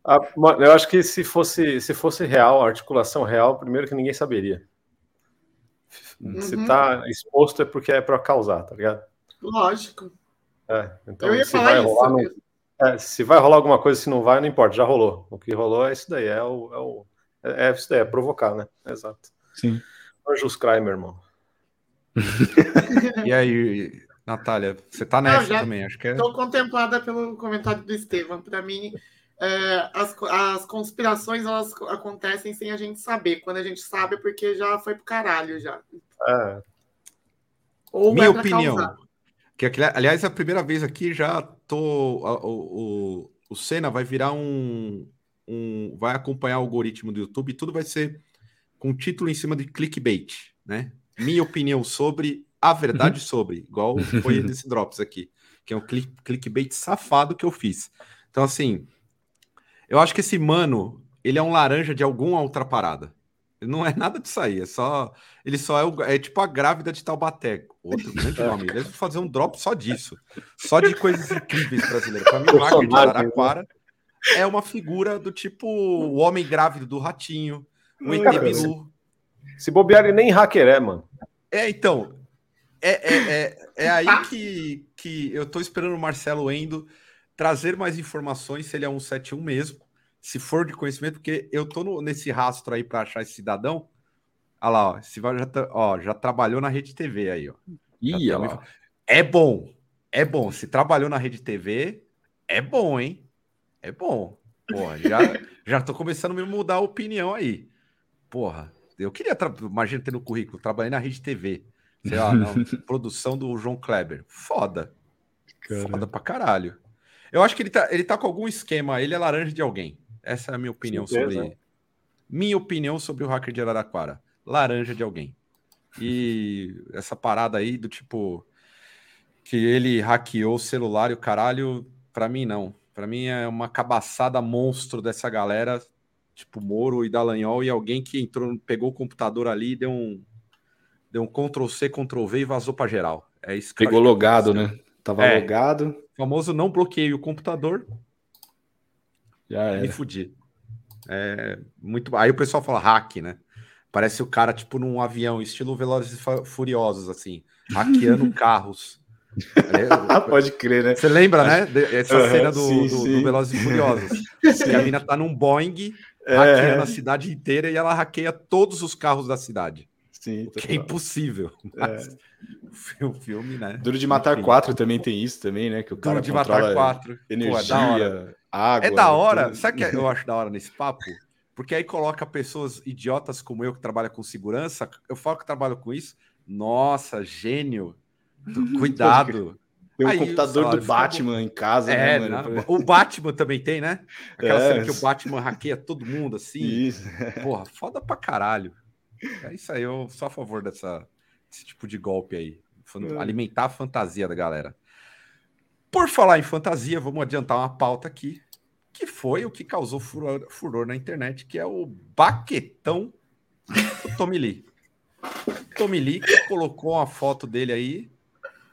Ah, eu acho que se fosse, se fosse real, a articulação real, primeiro que ninguém saberia. Uhum. Se tá exposto é porque é para causar, tá ligado? Lógico. É, então, eu ia se falar vai isso. Rolar, não, é, se vai rolar alguma coisa, se não vai, não importa, já rolou. O que rolou é isso daí, é, o, é, o, é, é isso daí, é provocar, né? Exato. Sim. Anjos Kramer, irmão. e aí, Natália, você tá nessa não, também, acho que é. Estou contemplada pelo comentário do Estevam. Para mim, é, as, as conspirações elas acontecem sem a gente saber. Quando a gente sabe, é porque já foi pro caralho já. É. Ou Minha opinião. Que, aliás, é a primeira vez aqui já tô. O, o, o Senna vai virar um, um. Vai acompanhar o algoritmo do YouTube e tudo vai ser com título em cima de clickbait, né? Minha opinião sobre a verdade uhum. sobre, igual foi nesse Drops aqui, que é um click, clickbait safado que eu fiz. Então, assim, eu acho que esse mano, ele é um laranja de alguma outra parada. Não é nada disso aí, é só. Ele só é, o, é tipo a grávida de Taubaté. Outro grande nome. Deve fazer um drop só disso. Só de coisas incríveis brasileiras. Para mim, o Hacker de Araraquara é uma figura do tipo o homem grávido do ratinho, o ET Se bobear, ele nem hacker é, mano. É, então. É, é, é, é aí que, que eu tô esperando o Marcelo Endo trazer mais informações se ele é um 71 mesmo, se for de conhecimento, porque eu tô no, nesse rastro aí para achar esse cidadão. Olha lá, ó, esse já, tá, ó, já trabalhou na Rede TV aí, ó. Ih, tá é bom, é bom. Se trabalhou na Rede TV, é bom, hein? É bom. Porra, já, já tô começando a me mudar a opinião aí. Porra, eu queria, imagina ter no currículo, trabalhei na Rede TV. Sei lá, não, produção do João Kleber. Foda. Cara. Foda pra caralho. Eu acho que ele tá, ele tá com algum esquema. Ele é laranja de alguém. Essa é a minha opinião sobre. Minha opinião sobre o hacker de Araraquara. Laranja de alguém. E essa parada aí do tipo. Que ele hackeou o celular e o caralho. Pra mim, não. Pra mim é uma cabaçada monstro dessa galera. Tipo Moro e Dallagnol. E alguém que entrou, pegou o computador ali, deu um. Deu um Ctrl C, Ctrl V e vazou pra geral. É isso que Pegou logado, né? Tava é. logado famoso não bloqueei o computador. Já Me fudi. É, muito Aí o pessoal fala hack, né? Parece o cara, tipo, num avião, estilo Velozes e Furiosos, assim, hackeando carros. É, Pode crer, né? Você lembra, né? Essa uhum, cena do, sim, do, do, Velozes e Furiosos. Que a mina tá num Boeing, é. hackeando a cidade inteira e ela hackeia todos os carros da cidade. Sim, que é impossível. Mas... É. O filme, né? Duro de Matar Enfim. 4 também tem isso também, né? Que o cara Duro de Matar 4. Energia, Pô, é da água. É da hora. Tudo. Sabe o que eu acho da hora nesse papo? Porque aí coloca pessoas idiotas como eu que trabalham com segurança. Eu falo que trabalho com isso. Nossa, gênio. Cuidado. Tem um aí, computador do Batman em casa, né, é, né, mano? O Batman também tem, né? Aquela é. cena que o Batman hackeia todo mundo assim. Isso. Porra, foda pra caralho. É isso aí, eu sou a favor dessa, desse tipo de golpe aí. É. Alimentar a fantasia da galera. Por falar em fantasia, vamos adiantar uma pauta aqui, que foi o que causou furor, furor na internet, que é o baquetão o Tommy Lee. Tommy Lee colocou uma foto dele aí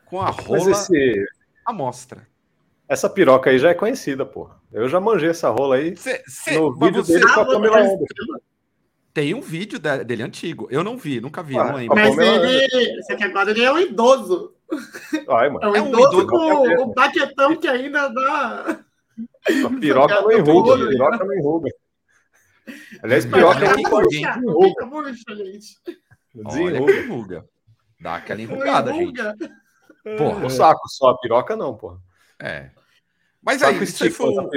com a rola esse... à mostra. Essa piroca aí já é conhecida, porra. Eu já manjei essa rola aí cê, cê, no vídeo você... dele com a Pamela Anderson. Tem um vídeo dele antigo. Eu não vi, nunca vi, ah, não lembro. Mas ele, você que agora ele é um idoso. Ai, mano. É um, é um idoso, idoso com o, o baquetão que ainda dá. A piroca não enruga, a piroca não enruga. Aliás, piroca não enruga. Murcha, gente. Desenruga. Dá aquela enrugada, gente. Porra. O saco só, a piroca não, porra. É. Mas aí, isso aí foi um,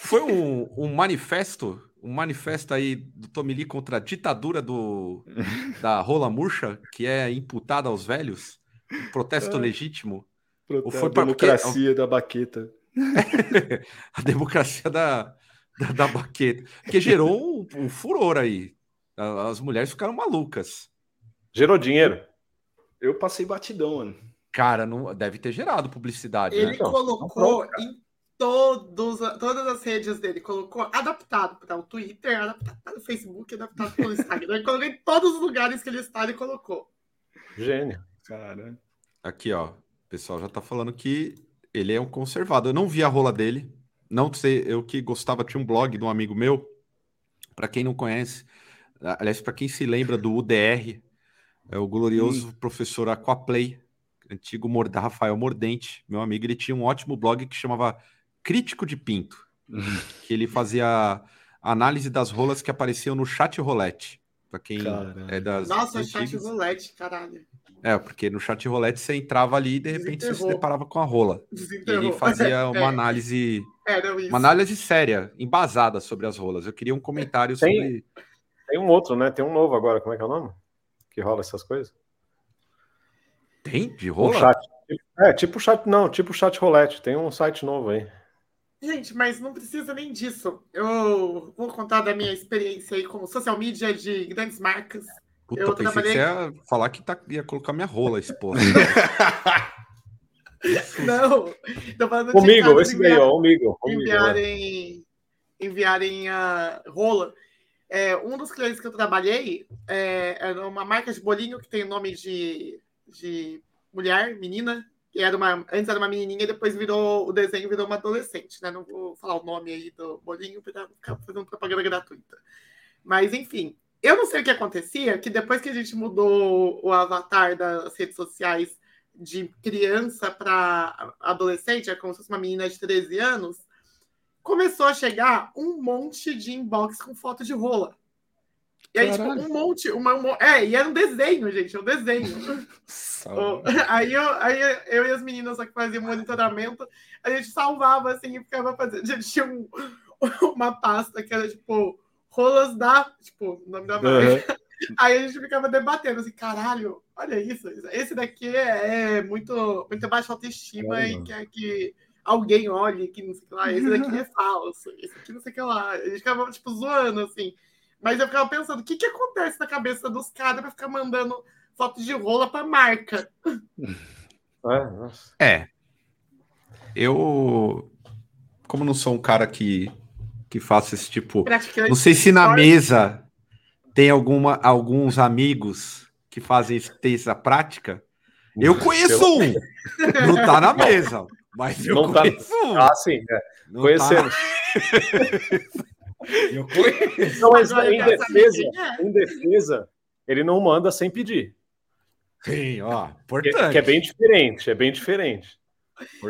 foi um, um, manifesto, um manifesto aí do Tommy Lee contra a ditadura do, da rola murcha, que é imputada aos velhos, um protesto é. legítimo. Protesto, ou foi a democracia porque... da baqueta. a democracia da, da, da, baqueta, que gerou um, um furor aí. As mulheres ficaram malucas. Gerou dinheiro? Eu passei batidão, mano. Cara, não deve ter gerado publicidade. Ele né? colocou não, em todos, todas as redes dele, colocou adaptado para o Twitter, adaptado para o Facebook, adaptado para o Instagram. colocou em todos os lugares que ele está, ele colocou. Gênio. Cara. Aqui, ó. O pessoal já tá falando que ele é um conservador. Eu não vi a rola dele. Não sei, eu que gostava, tinha um blog de um amigo meu. Para quem não conhece, aliás, para quem se lembra do UDR, é o glorioso hum. professor Aquaplay, antigo Rafael Mordente, meu amigo, ele tinha um ótimo blog que chamava Crítico de Pinto, que ele fazia análise das rolas que apareciam no chat rolete. Para quem caralho. é das. Nossa, antigas. chat rolete, caralho. É, porque no chat rolete você entrava ali e de repente você se deparava com a rola. Ele fazia uma é. análise. Uma análise séria, embasada sobre as rolas. Eu queria um comentário tem, sobre. Tem um outro, né? Tem um novo agora, como é que é o nome? Que rola essas coisas? Tem? De rola? Um chat. É, tipo chat, não, tipo chat rolete. Tem um site novo aí. Gente, mas não precisa nem disso. Eu vou contar da minha experiência aí como social media de grandes marcas. Puta, eu pensei trabalhei... que você ia falar que tá, ia colocar minha rola, esse porra. não, tô falando comigo, esse daí, ó, comigo. Enviarem, enviarem a rola. É, um dos clientes que eu trabalhei é, era uma marca de bolinho que tem o nome de de mulher, menina, que era uma, antes era uma menininha e depois virou, o desenho virou uma adolescente, né? Não vou falar o nome aí do bolinho para ficar fazendo propaganda gratuita. Mas, enfim, eu não sei o que acontecia, que depois que a gente mudou o avatar das redes sociais de criança para adolescente, é como se fosse uma menina de 13 anos, começou a chegar um monte de inbox com foto de rola. E aí, tipo, um monte, uma, uma, É, e era um desenho, gente, um desenho. aí, eu, aí eu e as meninas que faziam monitoramento, a gente salvava assim e ficava fazendo. A gente tinha um, uma pasta que era tipo rolas da. Tipo, o nome da marca. Uhum. Aí a gente ficava debatendo assim, caralho, olha isso. Esse daqui é muito, muito baixa autoestima é, e quer que alguém olhe que não sei o que lá. Esse daqui é falso. Esse aqui não sei o que lá. A gente ficava, tipo, zoando, assim. Mas eu ficava pensando, o que, que acontece na cabeça dos caras para ficar mandando foto de rola para marca? É, é. Eu, como não sou um cara que, que faça esse tipo. Não sei se na mesa tem alguma, alguns amigos que fazem essa prática. Eu conheço um. Não tá na mesa, mas eu não tá conheço tá... um. Ah, sim. É. Conhecemos. Tá... Eu conheço. Não, mas em defesa, em defesa, ele não manda sem pedir. Sim, ó, importante. Que, que é bem diferente, é bem diferente.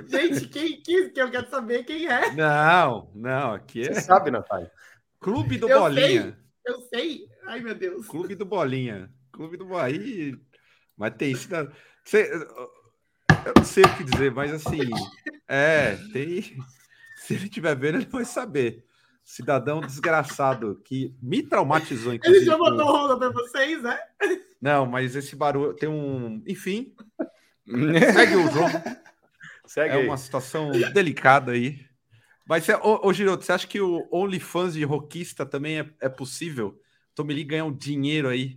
Gente, quem, quem que eu quero saber quem é? Não, não, aqui é. Você sabe, Natália. Clube do eu Bolinha. Sei, eu sei. Ai, meu Deus. Clube do Bolinha. Clube do Bolinha. Mas tem isso. Você... Eu não sei o que dizer, mas assim. É, tem. Se ele estiver vendo, ele vai saber cidadão desgraçado que me traumatizou. Ele já mandou rola para vocês, né? Não, mas esse barulho tem um. Enfim. segue o jogo. Segue é aí. uma situação delicada aí. Mas, ô, ô Giroto, você acha que o OnlyFans de rockista também é, é possível? Tommy Lee ganhar um dinheiro aí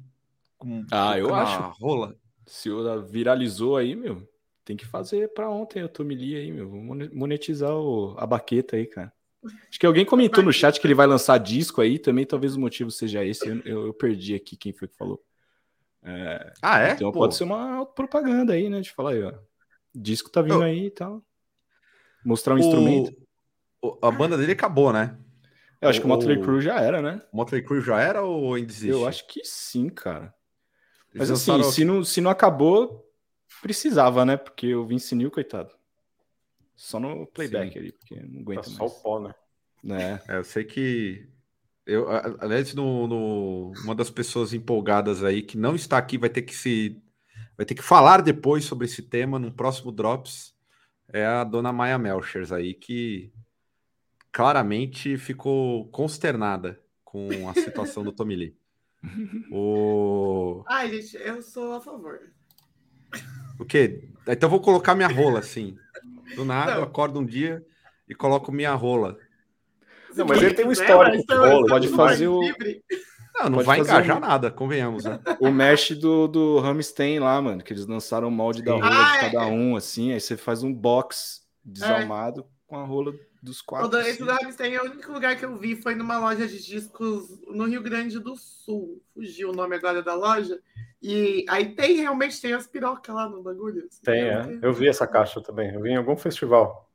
com ah, eu acho. rola? Se o viralizou aí, meu, tem que fazer para ontem o Tommy Lee aí, meu. Monetizar o, a baqueta aí, cara. Acho que alguém comentou no chat que ele vai lançar disco aí, também talvez o motivo seja esse. Eu, eu, eu perdi aqui quem foi que falou. É, ah, é? Então Pô. pode ser uma propaganda aí, né? De falar aí, ó. Disco tá vindo eu... aí e tal. Mostrar um o... instrumento. O... A banda dele acabou, né? Eu acho o... que o Motley Crue já era, né? O Motley Crue já era ou ainda existe? Eu acho que sim, cara. Mas Eles assim, lançaram... se, não, se não acabou, precisava, né? Porque o Vince Neil, coitado. Só no playback Sim. ali, porque não aguenta tá mais. Só o pó, né? É. é eu sei que. Eu, aliás, no, no, uma das pessoas empolgadas aí que não está aqui vai ter que se. Vai ter que falar depois sobre esse tema no próximo Drops. É a dona Maia Melchers aí, que claramente ficou consternada com a situação do Tommy Lee. O... Ai, gente, eu sou a favor. O quê? Então vou colocar minha rola assim. Do nada, não. eu acordo um dia e coloco minha rola. Não, mas ele tem um histórico de rola. Pode fazer o. Não, não vai engajar um... nada, convenhamos, né? O mesh do, do Ramstein lá, mano, que eles lançaram o molde da rola ah, de cada é. um, assim, aí você faz um box desalmado é. com a rola dos quatro. O esse do Ramstein é o único lugar que eu vi, foi numa loja de discos no Rio Grande do Sul. Fugiu o nome agora da loja. E aí tem, realmente, tem as pirocas lá no bagulho. Assim, tem, é. Eu vi essa caixa também. Eu vi em algum festival.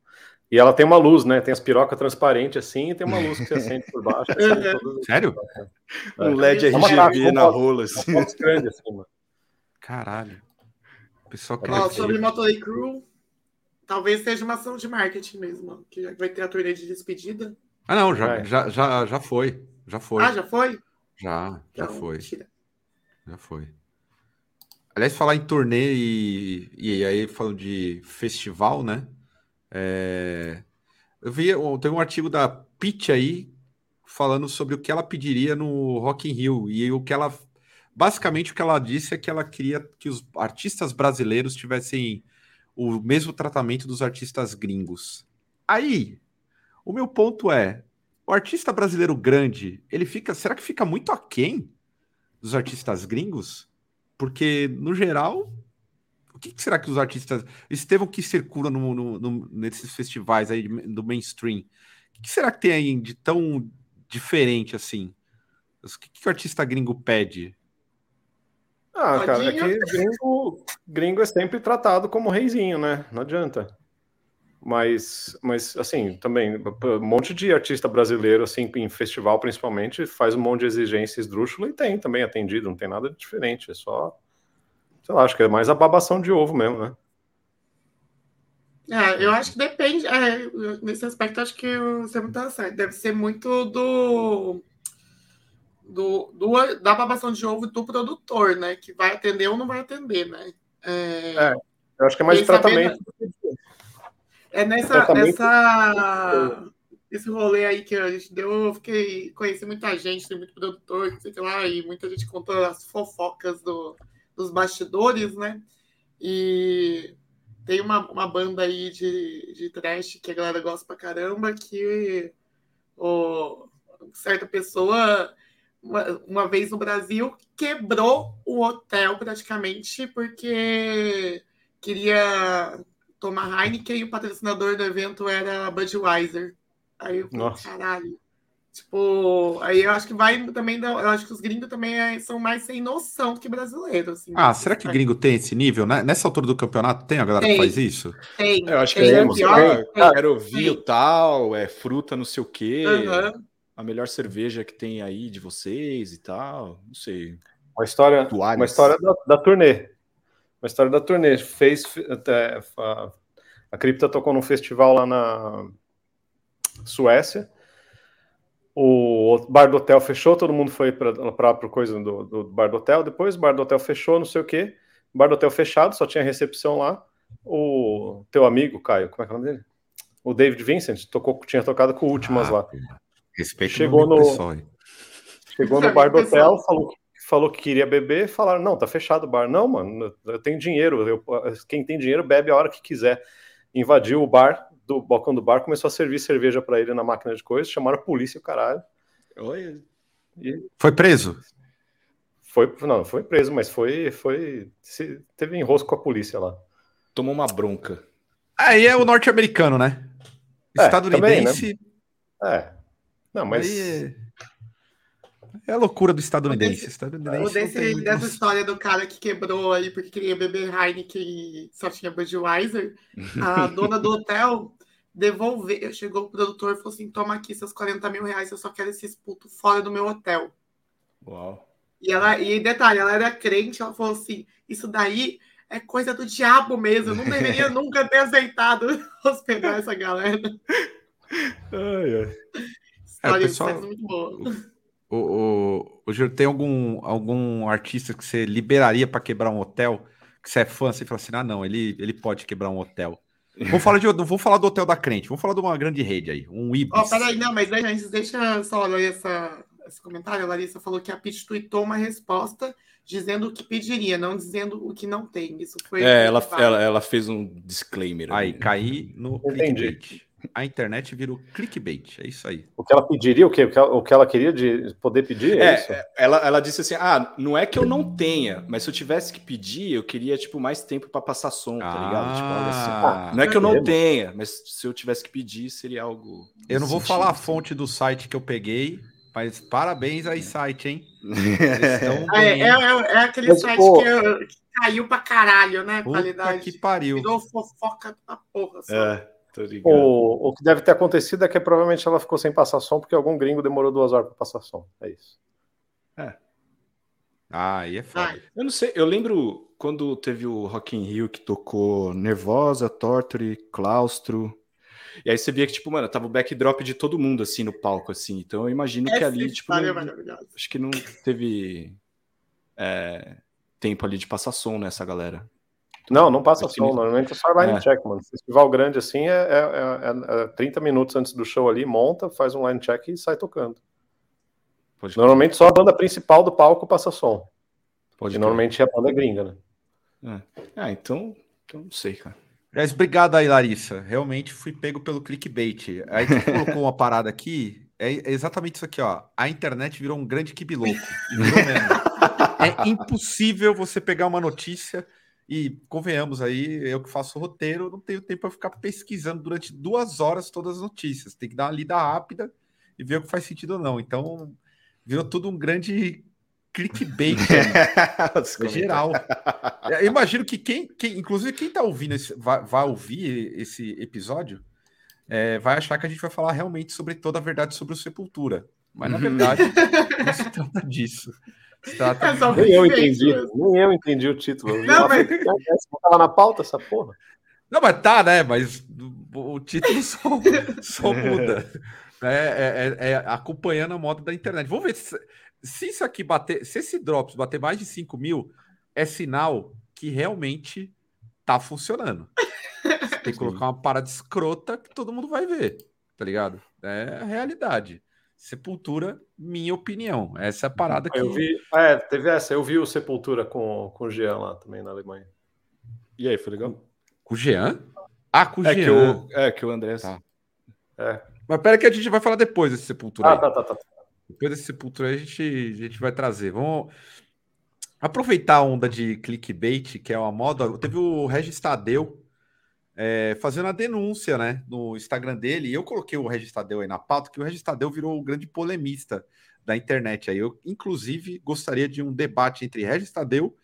E ela tem uma luz, né? Tem as pirocas transparentes assim e tem uma luz que você acende por baixo. Assim, Sério? É. Um LED é RGB na rola, assim. grande, assim mano. Caralho. O pessoal Ó, sobre Motley Crew, talvez seja uma ação de marketing mesmo, que vai ter a turnê de despedida. Ah, não, já, é. já, já, já foi. Já foi. Ah, já foi? Já, já então, foi. Tira. Já foi. Aliás, falar em turnê e, e aí falando de festival, né? É, eu vi, tem um artigo da Pitch aí falando sobre o que ela pediria no Rock in Rio e o que ela basicamente o que ela disse é que ela queria que os artistas brasileiros tivessem o mesmo tratamento dos artistas gringos. Aí, o meu ponto é, o artista brasileiro grande, ele fica, será que fica muito aquém dos artistas gringos? Porque, no geral, o que, será que os artistas. Estevão que circula no, no, no, nesses festivais aí do mainstream, o que, será que tem aí de tão diferente assim? O que, que o artista gringo pede? Ah, cara, é que gringo, gringo é sempre tratado como reizinho, né? Não adianta. Mas, mas assim, também, um monte de artista brasileiro, assim, em festival principalmente, faz um monte de exigências esdrúxula e tem também atendido, não tem nada de diferente, é só, sei lá, acho que é mais a babação de ovo mesmo, né? É, eu acho que depende, é, nesse aspecto, acho que você não tá certo, deve ser muito do, do, do, da babação de ovo do produtor, né, que vai atender ou não vai atender, né? É, é eu acho que é mais tratamento. É nessa, nessa esse rolê aí que a gente deu, eu fiquei, conheci muita gente, tem muito produtor, não sei o que lá, e muita gente conta as fofocas do, dos bastidores, né? E tem uma, uma banda aí de, de trash que a galera gosta pra caramba, que o, certa pessoa, uma, uma vez no Brasil, quebrou o hotel praticamente porque queria tomar Heineken e o patrocinador do evento era Budweiser. Aí eu falei, caralho. Tipo, aí eu acho que vai também. Eu acho que os gringos também é, são mais sem noção que brasileiros. Assim, ah, será que gringo tem esse nível? Né? Nessa altura do campeonato tem a galera tem, que faz isso? Tem. Eu acho que tem. é, tem quero ouvir o tal, é fruta, não sei o quê. Uhum. A melhor cerveja que tem aí de vocês e tal. Não sei. Uma história, uma história da, da turnê uma história da turnê. Fez até a, a Cripta tocou num festival lá na Suécia. O bar do hotel fechou, todo mundo foi para a coisa do, do, bar do hotel. Depois o bar do hotel fechou, não sei o quê. bar do hotel fechado, só tinha recepção lá. O teu amigo, Caio, como é que é o nome dele? O David Vincent tocou, tinha tocado com Últimas ah, lá. Respeito chegou no, chegou no bar do hotel, falou que falou que queria beber, falaram, não, tá fechado o bar. Não, mano, eu tenho dinheiro, eu, quem tem dinheiro bebe a hora que quiser. Invadiu o bar, do balcão do bar, começou a servir cerveja para ele na máquina de coisas, chamaram a polícia, o caralho. Oi. E... Foi preso? Foi, não, foi preso, mas foi, foi, se, teve enrosco com a polícia lá. Tomou uma bronca. Aí é o norte-americano, né? É, Estadunidense. Também, né? É. Não, mas. Aí é a loucura do estadunidense. O estadunidense desse, dessa história do cara que quebrou aí porque queria beber Heineken e só tinha Budweiser, a dona do hotel devolver. Chegou o produtor e falou assim: toma aqui seus 40 mil reais, eu só quero esse puto fora do meu hotel. Uau. E ela, e detalhe, ela era crente, ela falou assim: isso daí é coisa do diabo mesmo, eu não deveria nunca ter aceitado hospedar essa galera. Ai, ai. É, pessoal, muito boa. O, o, o Giro, tem algum, algum artista que você liberaria para quebrar um hotel? Que você é fã, você fala assim: ah, não, ele, ele pode quebrar um hotel. Vou falar de, vou falar do hotel da crente, vou falar de uma grande rede aí, um Ibis. Oh, peraí, não, mas antes, deixa só ler essa, esse comentário. A Larissa falou que a Pitch tweetou uma resposta dizendo o que pediria, não dizendo o que não tem. Isso foi. É, ela, ela, ela, fez um disclaimer. Aí, caí no clickbait a internet virou clickbait. É isso aí. O que ela pediria, o que, o que ela queria de poder pedir? É, é ela, ela disse assim: ah, não é que eu não tenha, mas se eu tivesse que pedir, eu queria tipo mais tempo para passar som, tá ah, ligado? Tipo, assim, ah, não é que eu não tenha, mas se eu tivesse que pedir, seria algo. Eu não vou sentido, falar a fonte do site que eu peguei, mas parabéns aí, site, hein? é, é, é, é, aquele mas, site pô, que, eu, que, caiu pra caralho, né? Puta qualidade. que pariu. Virou fofoca da porra. Só. É. O, o que deve ter acontecido é que provavelmente ela ficou sem passar som porque algum gringo demorou duas horas para passar som. É isso. É. Ah, aí é foda. Eu não sei, eu lembro quando teve o Rock in Rio que tocou Nervosa, Torture, Claustro. E aí você via que, tipo, mano, tava o backdrop de todo mundo, assim, no palco, assim. Então eu imagino que ali, tipo, não, acho que não teve é, tempo ali de passar som nessa galera. Não, não passa som. Normalmente é só line é. check, mano. Festival grande assim é, é, é, é 30 minutos antes do show ali, monta, faz um line check e sai tocando. Pode normalmente só a banda principal do palco passa som. Pode e normalmente é a banda gringa, né? É. Ah, então, então não sei, cara. Mas obrigado aí, Larissa. Realmente fui pego pelo clickbait. Aí você colocou uma parada aqui. É exatamente isso aqui, ó. A internet virou um grande kibiloco. é impossível você pegar uma notícia e convenhamos aí, eu que faço roteiro, não tenho tempo para ficar pesquisando durante duas horas todas as notícias. Tem que dar uma lida rápida e ver o que faz sentido ou não. Então, virou tudo um grande clickbait né? geral. Eu imagino que quem, quem inclusive quem está ouvindo, esse, vai, vai, ouvir esse episódio, é, vai achar que a gente vai falar realmente sobre toda a verdade sobre o Sepultura. Mas na verdade, não se trata disso. É nem eu entendi, nem eu entendi o título. Não, mas... Tava na pauta essa porra. Não, mas tá, né? Mas o título só, só muda. É, é, é, é, acompanhando a moda da internet. Vamos ver se, se, isso aqui bater, se esse Drops bater mais de 5 mil, é sinal que realmente tá funcionando. Você tem que colocar uma parada escrota que todo mundo vai ver, tá ligado? É a realidade. Sepultura, minha opinião. Essa é a parada que. Eu vi, é, teve essa. Eu vi o Sepultura com, com o Jean lá também na Alemanha. E aí, foi legal? Com o Jean? Ah, com o é Jean. Que o, é, que o André. Tá. É. Mas pera que a gente vai falar depois desse Sepultura. Ah, tá, tá, tá. Depois desse Sepultura a gente, a gente vai trazer. Vamos aproveitar a onda de clickbait, que é uma moda. Teve o Regis Tadeu é, fazendo a denúncia né, no Instagram dele. E eu coloquei o Regis Tadeu aí na pauta, que o Regis Tadeu virou o grande polemista da internet. Aí eu, inclusive, gostaria de um debate entre Regis Tadeu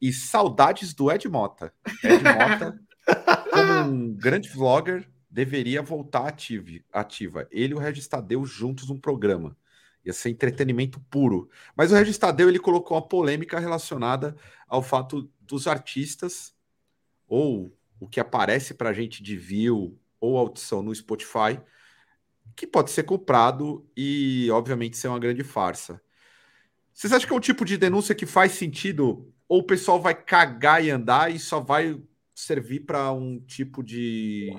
e saudades do Ed Mota. Ed Mota, como um grande vlogger, deveria voltar ative, ativa. Ele e o Regis Tadeu juntos num programa. Ia ser entretenimento puro. Mas o Regis Tadeu ele colocou uma polêmica relacionada ao fato dos artistas ou o que aparece para a gente de view ou audição no Spotify, que pode ser comprado e, obviamente, ser uma grande farsa. Vocês acham que é um tipo de denúncia que faz sentido? Ou o pessoal vai cagar e andar e só vai servir para um tipo de,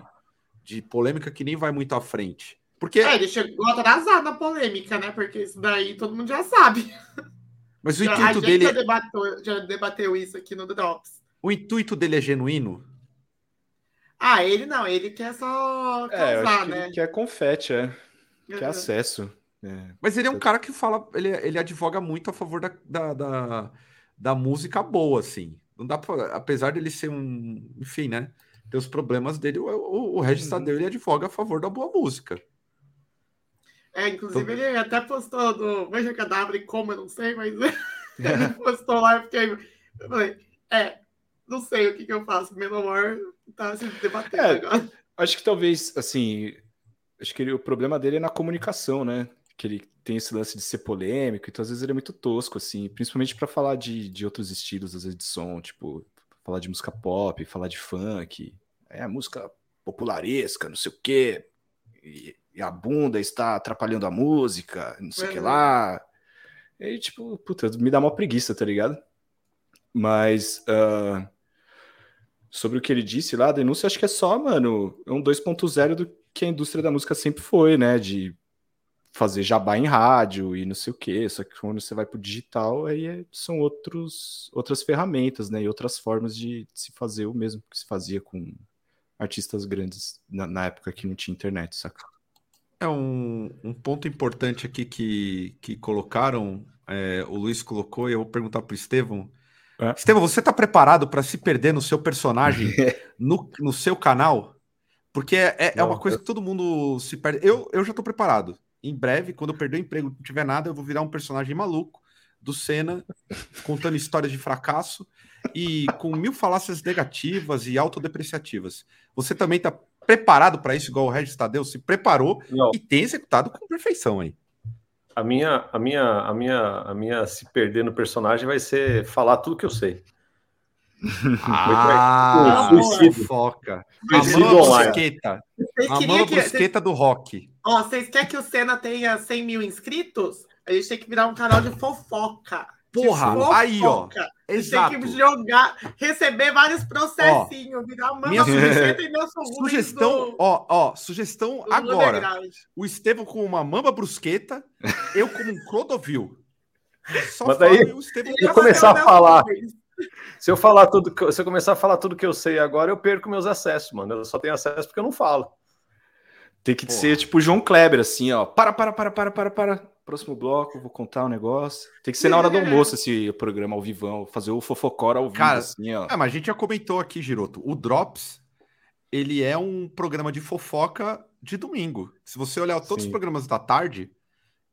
de polêmica que nem vai muito à frente? Porque... É, ele chegou atrasado na polêmica, né? Porque isso daí todo mundo já sabe. Mas o intuito dele. Já debateu, já debateu isso aqui no Drops. O intuito dele é genuíno? Ah, ele não, ele quer só é, causar, é, né? Ele quer confete, é. Uhum. Quer acesso. É. Mas ele é um cara que fala, ele, ele advoga muito a favor da, da, da, da música boa, assim. Não dá pra, apesar dele ser um, enfim, né? Ter os problemas dele, o, o, o Regis uhum. Tadeu, ele advoga a favor da boa música. É, inclusive ele até postou do Veja Cadáver como, eu não sei, mas ele postou lá, eu fiquei. Eu falei, é, não sei o que, que eu faço. Menor tá se debatendo é, agora. Acho que talvez, assim, acho que ele, o problema dele é na comunicação, né? Que ele tem esse lance de ser polêmico, então às vezes ele é muito tosco, assim, principalmente para falar de, de outros estilos, às vezes de som, tipo, falar de música pop, falar de funk, é música popularesca, não sei o quê, e, e a bunda está atrapalhando a música, não sei o que lá. E tipo, puta, me dá uma preguiça, tá ligado? Mas uh, sobre o que ele disse lá, a denúncia acho que é só, mano, é um 2.0 do que a indústria da música sempre foi, né? De fazer jabá em rádio e não sei o quê. Só que quando você vai pro digital, aí é, são outros, outras ferramentas, né? E outras formas de, se fazer o mesmo que se fazia com artistas grandes na, na época que não tinha internet, saca? É um, um ponto importante aqui que, que colocaram, é, o Luiz colocou, e eu vou perguntar para o Estevão. É. Estevão, você está preparado para se perder no seu personagem no, no seu canal? Porque é, é, é uma coisa que todo mundo se perde. Eu, eu já estou preparado. Em breve, quando eu perder o emprego, não tiver nada, eu vou virar um personagem maluco do Senna, contando histórias de fracasso e com mil falácias negativas e autodepreciativas. Você também está preparado para isso, igual o Regis Tadeu se preparou Não. e tem executado com perfeição aí. A minha, a minha, a minha, a minha se perder no personagem vai ser falar tudo que eu sei. Ah, suicídio. foca. Suicídio a brusqueta. A mão brusqueta do rock. Ó, vocês querem que o Senna tenha 100 mil inscritos? A gente tem que virar um canal de fofoca. Porra, aí, ó. Exato. Tem que jogar, receber vários processinhos, ó, virar uma minha sugestão, sugestão, ó, ó, sugestão agora. O Estevam com uma mamba brusqueta, eu como um Clodovil. Só Mas daí, o Estevão eu começar a falar. Se eu falar tudo, se eu começar a falar tudo que eu sei agora, eu perco meus acessos, mano. Eu só tenho acesso porque eu não falo. Tem que Porra. ser tipo João Kleber, assim, ó. Para, para, para, para, para, para. Próximo bloco, vou contar um negócio. Tem que ser na hora do almoço esse programa ao vivão, fazer o fofocora ao vivo, Cara, assim, ó. É, mas a gente já comentou aqui, Giroto. O Drops, ele é um programa de fofoca de domingo. Se você olhar todos Sim. os programas da tarde,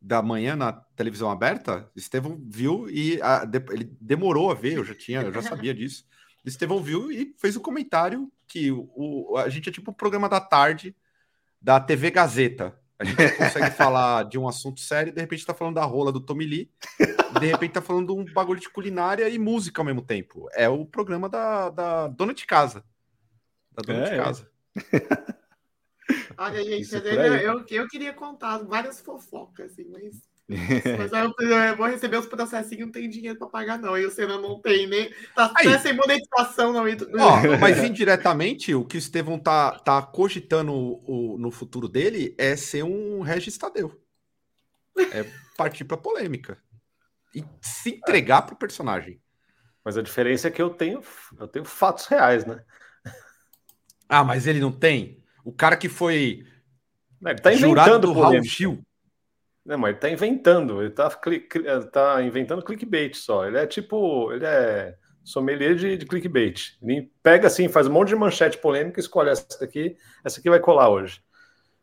da manhã na televisão aberta, Estevão viu e a, de, ele demorou a ver, eu já tinha, eu já sabia disso. Estevão viu e fez o um comentário que o, o, a gente é tipo o programa da tarde da TV Gazeta. A gente consegue falar de um assunto sério e de repente tá falando da rola do Tommy Lee, de repente tá falando de um bagulho de culinária e música ao mesmo tempo. É o programa da, da dona de casa. Da dona é, de casa. É. Olha, gente, eu, eu queria contar várias fofocas, assim, mas mas eu, eu, vou receber os processinhos, não tem dinheiro para pagar, não. E o Senna não tem nem. Tá Aí. sem monetização, não. Ó, mas indiretamente, o que o Estevão tá, tá cogitando o, no futuro dele é ser um Regis Tadeu. É partir para polêmica. E se entregar pro personagem. Mas a diferença é que eu tenho, eu tenho fatos reais, né? Ah, mas ele não tem? O cara que foi. Ele tá inventando do Raul Gil. Não, mas ele tá inventando, ele tá, tá inventando clickbait só. Ele é tipo, ele é sommelier de, de clickbait. Ele pega assim, faz um monte de manchete polêmica, escolhe essa daqui, essa aqui vai colar hoje.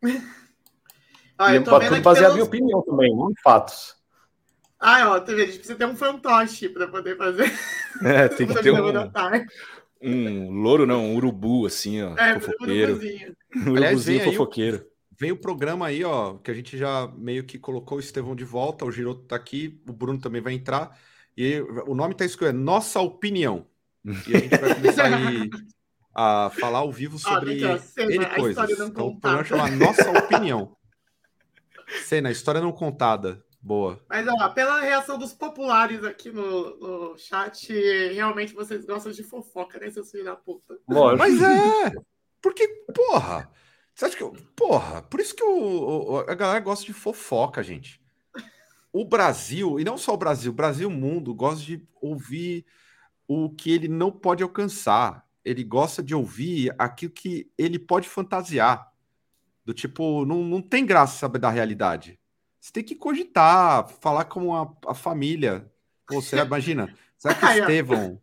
Ah, e tudo baseado pelos... em opinião também, não em fatos. Ah, ó, a gente precisa ter um fantoche para poder fazer. É, tem que ter um, um louro, não, um urubu, assim, ó, é, fofoqueiro. Um urubuzinho fofoqueiro. Veio o programa aí, ó, que a gente já meio que colocou o Estevão de volta, o Giroto tá aqui, o Bruno também vai entrar. E o nome tá escrito, é Nossa Opinião. E a gente vai começar aí a falar ao vivo sobre ah, N coisas. Então o programa chama Nossa Opinião. Cena, história não contada. Boa. Mas, ó, pela reação dos populares aqui no, no chat, realmente vocês gostam de fofoca, né, seus filhos da puta? Lógico. Mas é! Porque, porra, você acha que. Eu... Porra, por isso que o, a galera gosta de fofoca, gente. O Brasil, e não só o Brasil, o Brasil o mundo, gosta de ouvir o que ele não pode alcançar. Ele gosta de ouvir aquilo que ele pode fantasiar. Do tipo, não, não tem graça saber da realidade. Você tem que cogitar, falar com a, a família. Pô, você imagina? Será que Estevão.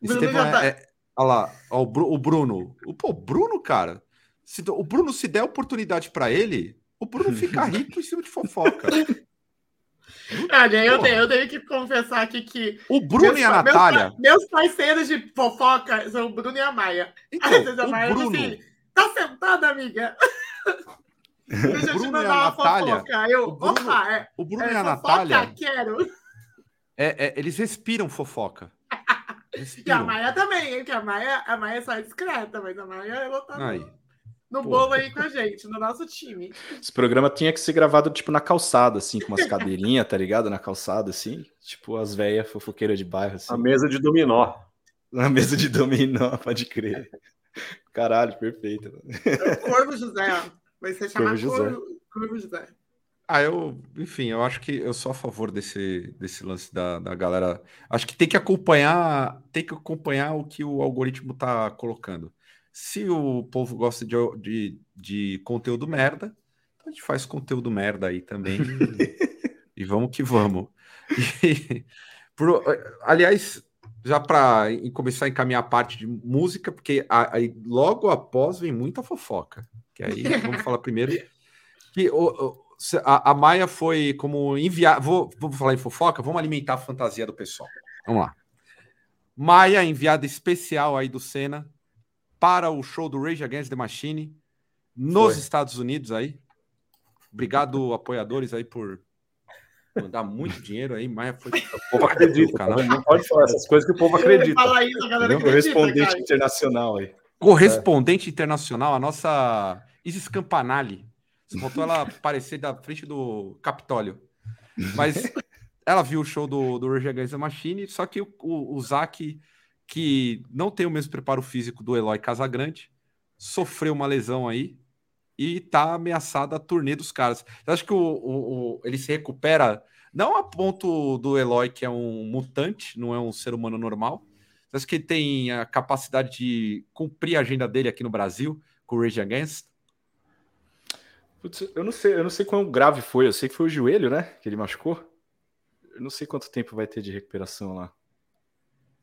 Estevão é, tá... é, Olha lá, ó, o Bruno. O, pô, Bruno, cara. Se, o Bruno, se der oportunidade para ele, O Bruno fica rico em cima de fofoca. Olha, eu, tenho, eu tenho que confessar aqui que. O Bruno e a Natália. Meus, meus parceiros de fofoca são o Bruno e a Maia. Então, Às vezes a Maia Bruno... assim, tá sentada, amiga? Deixa o Bruno e a Natália. Fofoca. Eu, o Bruno, opa, é, o Bruno é e a fofoca, Natália. Quero. É, é, eles respiram fofoca. Respiram. E a Maia também, hein? Que a Maia, a Maia é só discreta, mas a Maia ela tá Aí. No, no bolo aí com a gente, no nosso time. Esse programa tinha que ser gravado, tipo, na calçada, assim, com umas cadeirinhas, tá ligado? Na calçada, assim. Tipo, as velhas fofoqueiras de bairro, assim. A mesa de dominó. Na mesa de dominó, pode crer. Caralho, perfeito. É o Corvo José, ó. Vai ser chamado Corvo José. Corvo, Corvo José. Ah, eu, enfim, eu acho que eu sou a favor desse, desse lance da, da galera. Acho que tem que acompanhar, tem que acompanhar o que o algoritmo tá colocando. Se o povo gosta de, de, de conteúdo merda, então a gente faz conteúdo merda aí também. e vamos que vamos. E, por, aliás, já para começar a encaminhar a parte de música, porque aí logo após vem muita fofoca. Que aí vamos falar primeiro que o, o a, a, Maia foi como enviar. Vou, vou falar em fofoca, vamos alimentar a fantasia do pessoal. Vamos lá. Maia, enviada especial aí do Senna para o show do Rage Against the Machine nos foi. Estados Unidos aí. Obrigado, apoiadores, aí, por mandar muito dinheiro aí. Maia foi. O povo acredita, canal. Não pode falar essas coisas que o povo acredita. Fala isso, a galera acredita, Correspondente cara. internacional aí. Correspondente é. internacional, a nossa Isis Campanale. Faltou ela aparecer da frente do Capitólio. Mas ela viu o show do, do Rage Against the Machine, só que o, o, o Zac, que não tem o mesmo preparo físico do Eloy Casagrande, sofreu uma lesão aí e tá ameaçada a turnê dos caras. Eu acho que o, o, ele se recupera, não a ponto do Eloy, que é um mutante, não é um ser humano normal. Eu acho que ele tem a capacidade de cumprir a agenda dele aqui no Brasil, com o Rage Against. Putz, eu não sei, eu não sei quão grave foi. Eu sei que foi o joelho, né? Que ele machucou. Eu não sei quanto tempo vai ter de recuperação lá.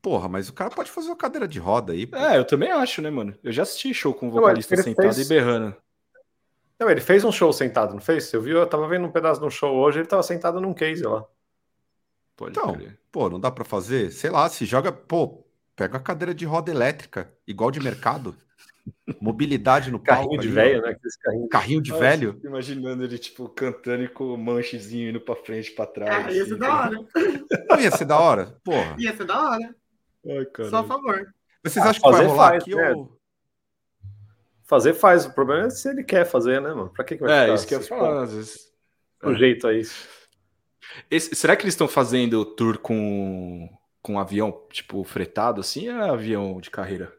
Porra, mas o cara pode fazer uma cadeira de roda aí. Pô. É, eu também acho, né, mano? Eu já assisti show com o vocalista não, sentado fez... e berrando. Não, ele fez um show sentado, não fez? Eu vi, eu tava vendo um pedaço de um show hoje, ele tava sentado num case lá. Pode então, pô, não dá para fazer? Sei lá, se joga, pô, pega a cadeira de roda elétrica, igual de mercado. Mobilidade no carrinho palco. de velho, né? Carrinho, carrinho de Nossa, velho. Imaginando ele, tipo, cantando e com o manchezinho indo pra frente, pra trás. Ah, ia assim, ser da hora. Não ia ser da hora? Porra. Ia ser da hora. Ai, Só a favor. Vocês acham que vai rolar faz, aqui né? ou... Fazer faz. O problema é se ele quer fazer, né, mano? Pra que, que vai É, isso que eu ia falar, às vezes. O jeito a isso. Esse- será que eles estão fazendo tour com, com avião, tipo, fretado assim, ou é avião de carreira?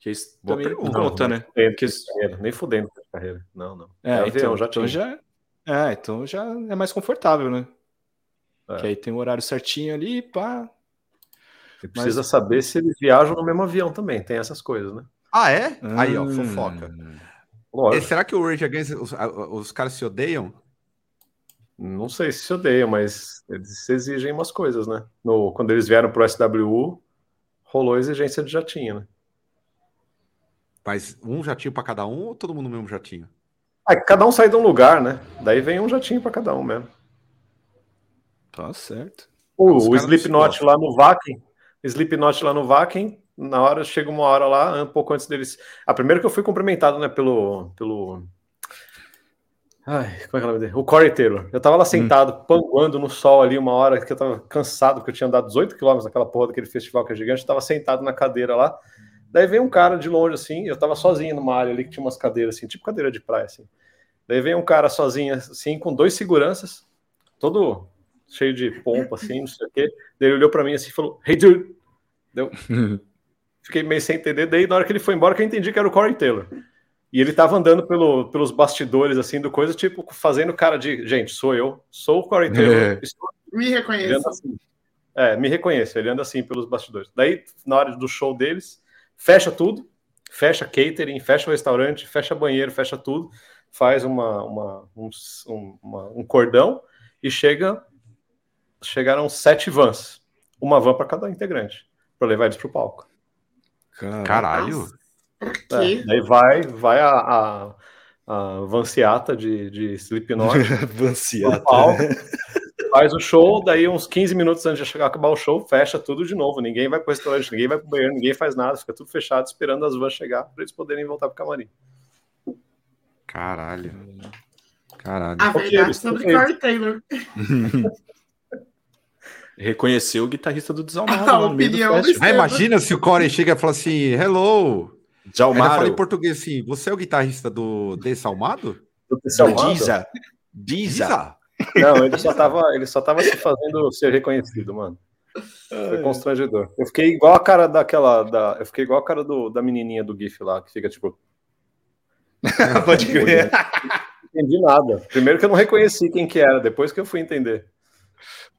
Que isso Boa também pergunta. conta, né? Fudendo Porque- nem fudendo de carreira. Não, não. É, avião, então, já então tinha. já, é, então já é mais confortável, né? É. Que aí tem o horário certinho ali, pá. Você precisa saber se eles viajam no mesmo avião também. Tem essas coisas, né? Ah, é? Aí, ó, Hum. fofoca. E Lógico. será que o Rage Against, os, a- os caras se odeiam? Não sei se se odeiam, mas eles exigem umas coisas, né? No, quando eles vieram pro SWU, rolou exigência de jatinho, né? Mas um jatinho para cada um ou todo mundo no mesmo jatinho? Aí cada um sai de um lugar, né? Daí vem um jatinho pra cada um mesmo. Tá certo. O, Slipknot lá no Vakin, Slipknot lá no Vakin, na hora, chega uma hora lá, um pouco antes deles. A primeira que eu fui cumprimentado, né, pelo. pelo... Ai, como é que é o nome dele? O Corey Taylor. Eu tava lá sentado, panguando no sol ali, uma hora que eu tava cansado, porque eu tinha andado 18 quilômetros naquela porra daquele festival que é gigante, eu tava sentado na cadeira lá. Daí vem um cara de longe, assim, eu tava sozinho numa área ali que tinha umas cadeiras, assim, tipo cadeira de praia, assim. Daí vem um cara sozinho, assim, com dois seguranças, todo cheio de pompa, assim, não sei o quê. Daí ele olhou pra mim assim e falou, hey, dude! Deu. Fiquei meio sem entender. Daí, na hora que ele foi embora, que eu entendi que era o Corey Taylor. E ele tava andando pelo, pelos bastidores, assim, do coisa, tipo, fazendo cara de, gente, sou eu, sou o Corey Taylor, É. estou Me reconheço. assim. É, me reconheço, ele anda assim pelos bastidores. Daí, na hora do show deles, fecha tudo, fecha catering, fecha o restaurante, fecha banheiro, fecha tudo, faz uma, uma, um, um- uma- um cordão e chega. Chegaram sete vans, uma van para cada integrante, para levar eles pro palco. Caralho. É, daí vai, vai a, a, a Vanciata de, de Slipknot. Vanciata. faz o show, daí uns 15 minutos antes de chegar acabar o show, fecha tudo de novo. Ninguém vai pro restaurante, ninguém vai pro banheiro, ninguém faz nada, fica tudo fechado esperando as vans chegar para eles poderem voltar pro camarim. Caralho. Caralho. A verdade sobre Corey Taylor. Reconheceu o guitarrista do Desalmado. A opinião ah, imagina se o Corey chega e fala assim: Hello. Desalmado. Ele fala em português assim: Você é o guitarrista do Desalmado? Do Desalmado? Diza. Diza. Não, ele só tava, ele só tava se fazendo ser reconhecido, mano. Foi constrangedor. Eu fiquei igual a cara daquela. Da, eu fiquei igual a cara do, da menininha do GIF lá, que fica tipo. Pode crer. Não entendi nada. Primeiro que eu não reconheci quem que era, depois que eu fui entender.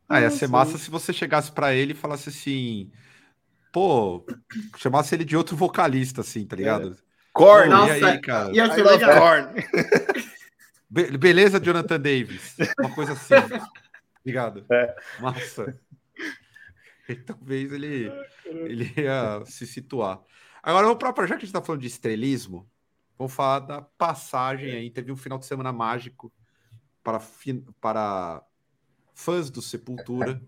Ah, ia ser massa se você chegasse para ele e falasse assim. Pô, chamasse ele de outro vocalista, assim, tá ligado? É. Korn, Nossa, e aí, cara? Ia ser legal. Korn. Be beleza, Jonathan Davis. Uma coisa assim. Obrigado. É. Massa. E talvez ele, ele ia se situar. Agora, vamos para já que a gente está falando de estrelismo, vamos falar da passagem aí. Teve um final de semana mágico para, para fãs do Sepultura.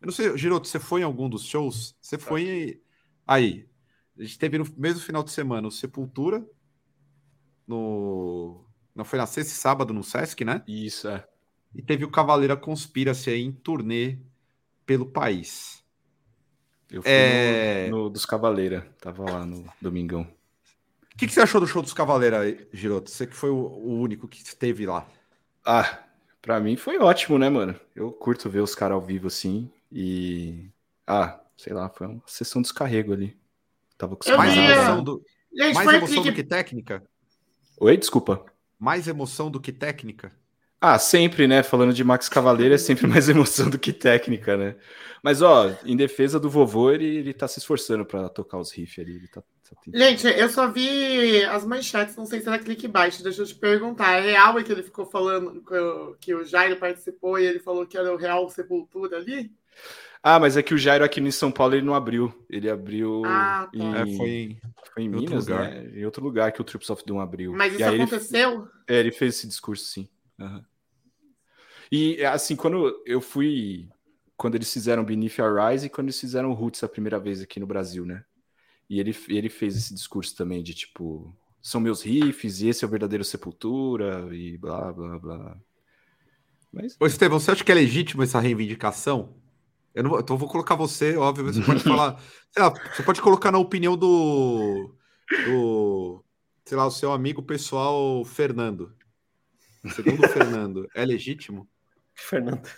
Eu não sei, Giroto, você foi em algum dos shows? Você foi aí. A gente teve no mesmo final de semana o Sepultura no não foi na sexta e sábado no Sesc, né? Isso, é. E teve o Cavaleira Conspiracy aí em turnê pelo país. Eu fui é... no, no, dos Cavaleira, tava lá no Domingão. O que, que, você achou do show dos Cavaleira, Giroto? Você que foi o, o único que esteve lá. Ah, pra mim foi ótimo, né, mano? Eu curto ver os caras ao vivo assim e. Ah, sei lá, foi uma sessão de descarrego ali. Tava com os mais emoção, do, Gente, mais emoção do que técnica? Oi, desculpa mais emoção do que técnica? Ah, sempre, né? Falando de Max Cavaleiro, é sempre mais emoção do que técnica, né? Mas, ó, em defesa do vovô, ele, ele tá se esforçando para tocar os riffs ali. Ele tá Gente, eu só vi as manchetes, não sei se era clickbait, deixa eu te perguntar. É real é que ele ficou falando que o Jairo participou e ele falou que era o Real Sepultura ali? Ah, mas é que o Jairo aqui em São Paulo ele não abriu. Ele abriu ah, tá. em, é, foi, foi em Minas, lugar. né? Em outro lugar que o Trips of Doom abriu. Mas isso aconteceu? Ele, é, ele fez esse discurso, sim. Uhum. E assim, quando eu fui. Quando eles fizeram Beneath Our Rise e quando eles fizeram Roots a primeira vez aqui no Brasil, né? E ele, ele fez esse discurso também de tipo. São meus riffs e esse é o verdadeiro Sepultura e blá blá blá. Mas... Ô, Estevão, você acha que é legítimo essa reivindicação? Eu não, então vou colocar você, óbvio, você pode falar. Lá, você pode colocar na opinião do, do. Sei lá, o seu amigo pessoal Fernando. Segundo o Fernando, é legítimo? Fernando.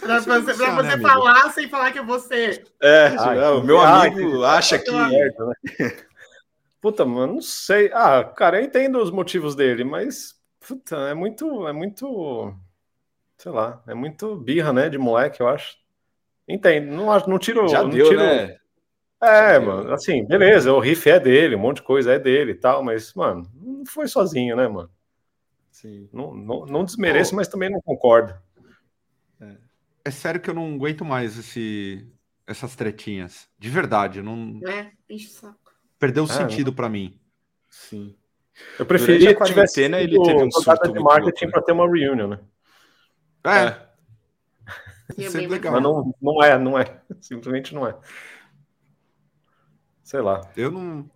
Pra você, pra você né, falar sem falar que é você. É, Ai, o meu amigo acha que. Merda, né? Puta, mano, não sei. Ah, cara, eu entendo os motivos dele, mas puta, é muito, é muito sei lá, é muito birra, né, de moleque, eu acho. Entendo, não, não tiro. Já não deu, tiro... né? É, Já mano, deu. assim, beleza, o riff é dele, um monte de coisa é dele e tal, mas, mano, não foi sozinho, né, mano? Sim. Não, não, não desmereço, mas também não concordo. É. é. sério que eu não aguento mais esse, essas tretinhas. De verdade, não. É, enche o saco. Perdeu o é, sentido para mim. Sim. Eu preferia que tivesse ele teve um surto de marketing para ter uma reunião, né? É. é. legal. Mas não, não é, não é. Simplesmente não é. Sei lá. Eu não.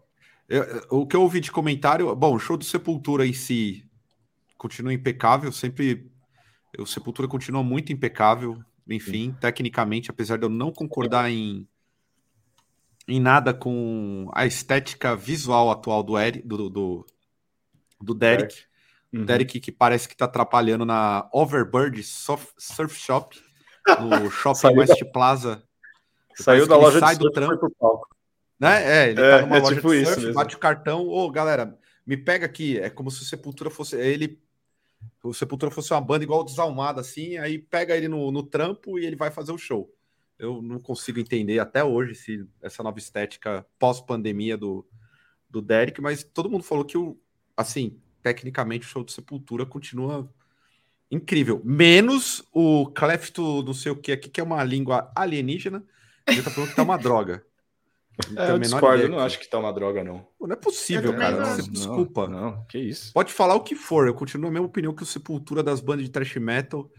Eu, o que eu ouvi de comentário. Bom, o show do Sepultura em si continua impecável. Sempre. O Sepultura continua muito impecável. Enfim, Sim. tecnicamente, apesar de eu não concordar em, em nada com a estética visual atual do, Eric, do, do, do Derek. Uhum. Derek que parece que está atrapalhando na Overbird Surf Shop, no Shopping West da... Plaza. Saiu da loja sai do trampo. Né? É, ele é, tá numa é loja tipo de surf, bate o cartão, ô galera, me pega aqui. É como se o Sepultura fosse ele. O Sepultura fosse uma banda igual Desalmada, assim, aí pega ele no, no trampo e ele vai fazer o show. Eu não consigo entender até hoje se essa nova estética pós-pandemia do, do Derek, mas todo mundo falou que o assim, tecnicamente o show do Sepultura continua incrível. Menos o Clefto não sei o que aqui, que é uma língua alienígena, ele tá falando que tá uma droga. É, eu discordo, eu não acho que tá uma droga, não. Não é possível, cara. Não, desculpa. Não, que isso. Pode falar o que for, eu continuo a mesma opinião que o Sepultura das bandas de thrash metal.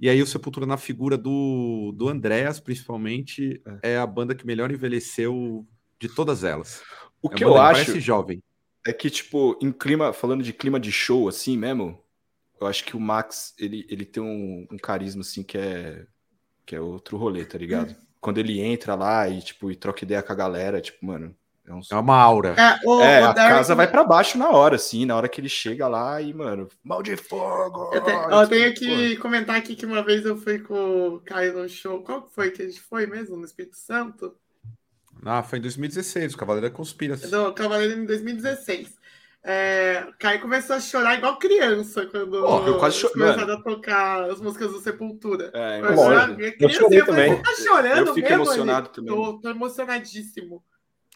E aí o Sepultura na figura do, do Andréas, principalmente, é. é a banda que melhor envelheceu de todas elas. O é que eu acho parece jovem. é que, tipo, em clima, falando de clima de show, assim mesmo, eu acho que o Max, ele, ele tem um, um carisma, assim, que é, que é outro rolê, tá ligado? Quando ele entra lá e, tipo, e troca ideia com a galera, tipo, mano. É, um... é uma aura. É, o, é o a Derek... casa vai para baixo na hora, assim, na hora que ele chega lá e, mano, mal de fogo! Eu, te... eu tenho que comentar aqui que uma vez eu fui com o Caio no show. Qual foi que a gente foi mesmo? No Espírito Santo? Ah, foi em 2016, o Cavaleiro da Conspiração. Do Cavaleiro em 2016. É, Caio começou a chorar igual criança quando oh, eu quase começaram a tocar as músicas do Sepultura. É, eu, eu, eu chorei também. Tá chorando eu fico mesmo, emocionado ali? também. Tô, tô, emocionadíssimo.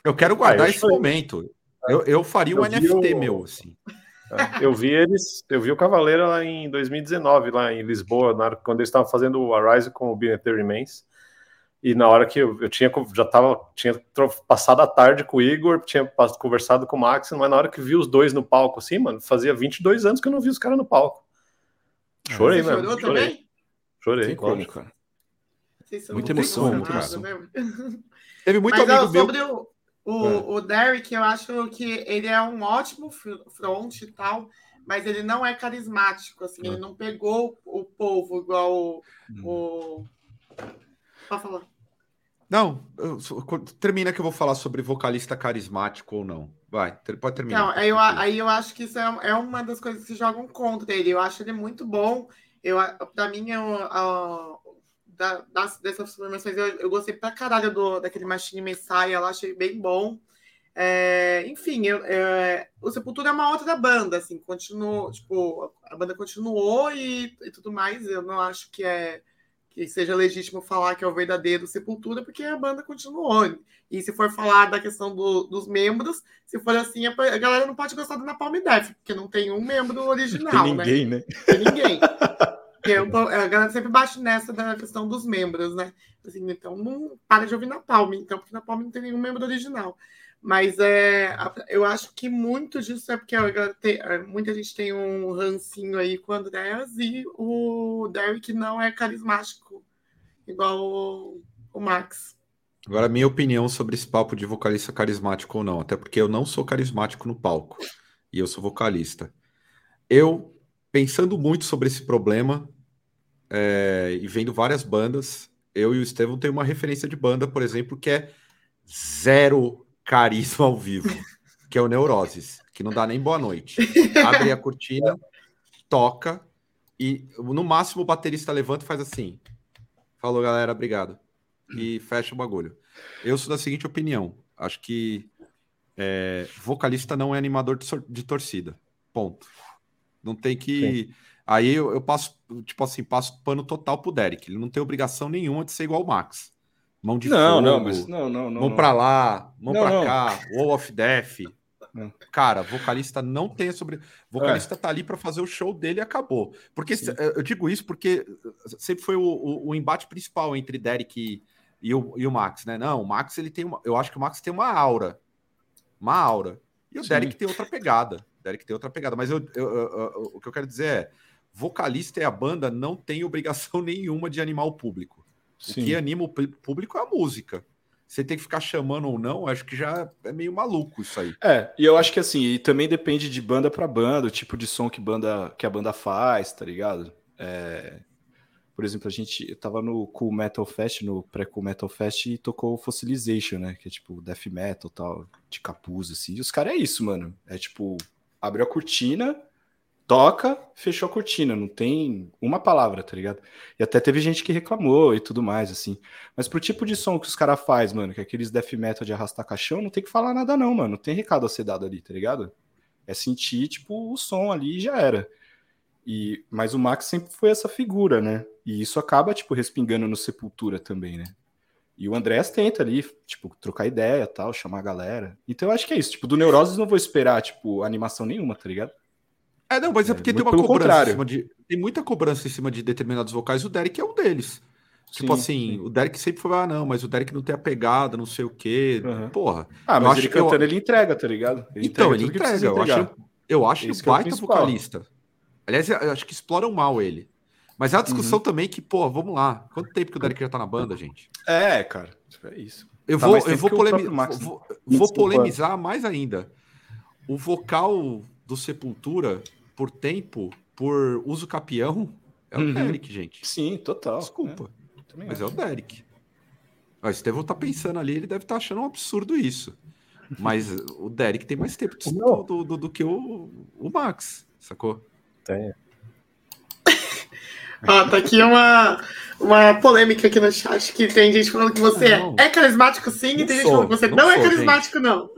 Eu quero guardar ah, esse momento. Eu, eu faria um NFT o... meu, assim. É, eu vi eles, eu vi o Cavaleiro lá em 2019, lá em Lisboa, na, quando eles estavam fazendo o Arise com o Binetary Remains. E na hora que eu, eu tinha já tava, tinha passado a tarde com o Igor, tinha conversado com o Max, mas na hora que vi os dois no palco, assim, mano, fazia 22 anos que eu não vi os caras no palco. Chorei, Você mano. Chorei. Também? Chorei, como, cara. Muita emoção, muita emoção. Teve muito mas, amigo meu. Sobre o, o, é. o Derek, eu acho que ele é um ótimo front e tal, mas ele não é carismático, assim, é. ele não pegou o povo igual o, hum. o Pode falar. Não, eu, termina que eu vou falar sobre vocalista carismático ou não. Vai, pode terminar. Não, aí eu, aí eu acho que isso é, é uma das coisas que jogam contra ele. Eu acho ele muito bom. Eu, pra mim, eu, da, das, dessas formações, eu, eu, gostei pra caralho do, daquele Machine Messiah lá, achei bem bom. É, enfim, eu, é, o Sepultura é uma outra banda, assim, continuou, tipo, a banda continuou e, e tudo mais. Eu não acho que é que seja legítimo falar que é o verdadeiro Sepultura, porque a banda continuou. E se for falar da questão do, dos membros, se for assim, a, galera não pode gostar do Napalm Death, porque não tem um membro original, tem ninguém, né? né? Tem ninguém. Eu, a galera sempre bate nessa da questão dos membros, né? Assim, então não para de ouvir Napalm, então, porque Napalm não tem nenhum membro original. Mas é, eu acho que muito disso é porque muita gente tem um rancinho aí com o Andreas e o Derek não é carismático, igual o, o Max. Agora, minha opinião sobre esse papo de vocalista carismático ou não, até porque eu não sou carismático no palco e eu sou vocalista. Eu, pensando muito sobre esse problema é, e vendo várias bandas, eu e o Estevão tem uma referência de banda, por exemplo, que é zero carisma ao vivo, que é o Neuroses, que não dá nem boa noite. Abre a cortina, toca e no máximo o baterista levanta e faz assim. Falou, galera, obrigado. E fecha o bagulho. Eu sou da seguinte opinião: acho que é, vocalista não é animador de, de, torcida. Ponto. Não tem que. Sim. Aí eu, eu, passo, tipo assim, passo pano total pro Derek. Ele não tem obrigação nenhuma de ser igual o Max. Mão de não, fogo. Não, mas não, não, não. Mão para lá, mão para cá, Wall of Death. Não. Cara, vocalista não tem sobre. Vocalista é. tá ali para fazer o show dele e acabou. Porque Sim. eu digo isso porque sempre foi o, o, o embate principal entre Derek e, e, o, e o Max, né? Não, o Max ele tem uma. Eu acho que o Max tem uma aura. Uma aura. E o Sim. Derek tem outra pegada. Derek tem outra pegada. Mas eu, eu, eu, o que eu quero dizer é: vocalista e a banda não tem obrigação nenhuma de animar o público. Sim. O que anima o público é a música. Você tem que ficar chamando ou não, acho que já é meio maluco isso aí. É, e eu acho que assim, e também depende de banda para banda, o tipo de som que, banda, que a banda faz, tá ligado? É, por exemplo, a gente tava no Cool Metal Fest, no pré-Cool Metal Fest, e tocou Fossilization, né? Que é tipo death metal tal, de capuz, assim. E os caras é isso, mano. É tipo, abre a cortina, toca, fechou a cortina, não tem uma palavra, tá ligado? E até teve gente que reclamou e tudo mais, assim. Mas pro tipo de som que os caras faz, mano, que é aqueles death metal de arrastar caixão, não tem que falar nada não, mano. Não tem recado a ser dado ali, tá ligado? É sentir, tipo, o som ali e já era. E, mas o Max sempre foi essa figura, né? E isso acaba, tipo, respingando no Sepultura também, né? E o Andrés tenta ali, tipo, trocar ideia tal, chamar a galera. Então eu acho que é isso. Tipo, do Neuroses não vou esperar, tipo, animação nenhuma, tá ligado? É, não, mas é, é porque tem uma cobrança contrário. em cima de. Tem muita cobrança em cima de determinados vocais, o Derek é um deles. Tipo sim, assim, sim. o Derek sempre foi, ah, não, mas o Derek não tem a pegada, não sei o quê. Uhum. Porra. Ah, mas ele cantando, eu... ele entrega, tá ligado? Ele então, entrega ele entrega. Eu acho, eu acho ele baita é vocalista. Aliás, eu acho que exploram mal ele. Mas é uma discussão uhum. também que, pô, vamos lá. Quanto tempo que o Derek já tá na banda, gente? É, cara. É isso. Eu tá vou, eu vou, polemi vou, vou polemizar mais ainda. O vocal do Sepultura, por tempo, por uso capião, é o uhum. Derek, gente. Sim, total. Desculpa. É. Mas é o Derek. O Estevão tá pensando ali, ele deve estar tá achando um absurdo isso. Mas o Derek tem mais tempo do, do, do, do, que o, o Max, sacou? Tem. Ó, tá aqui uma, uma polêmica aqui no chat que tem gente falando que você não, é carismático sim, e tem gente falando que você não, não é sou, é carismático, gente. não.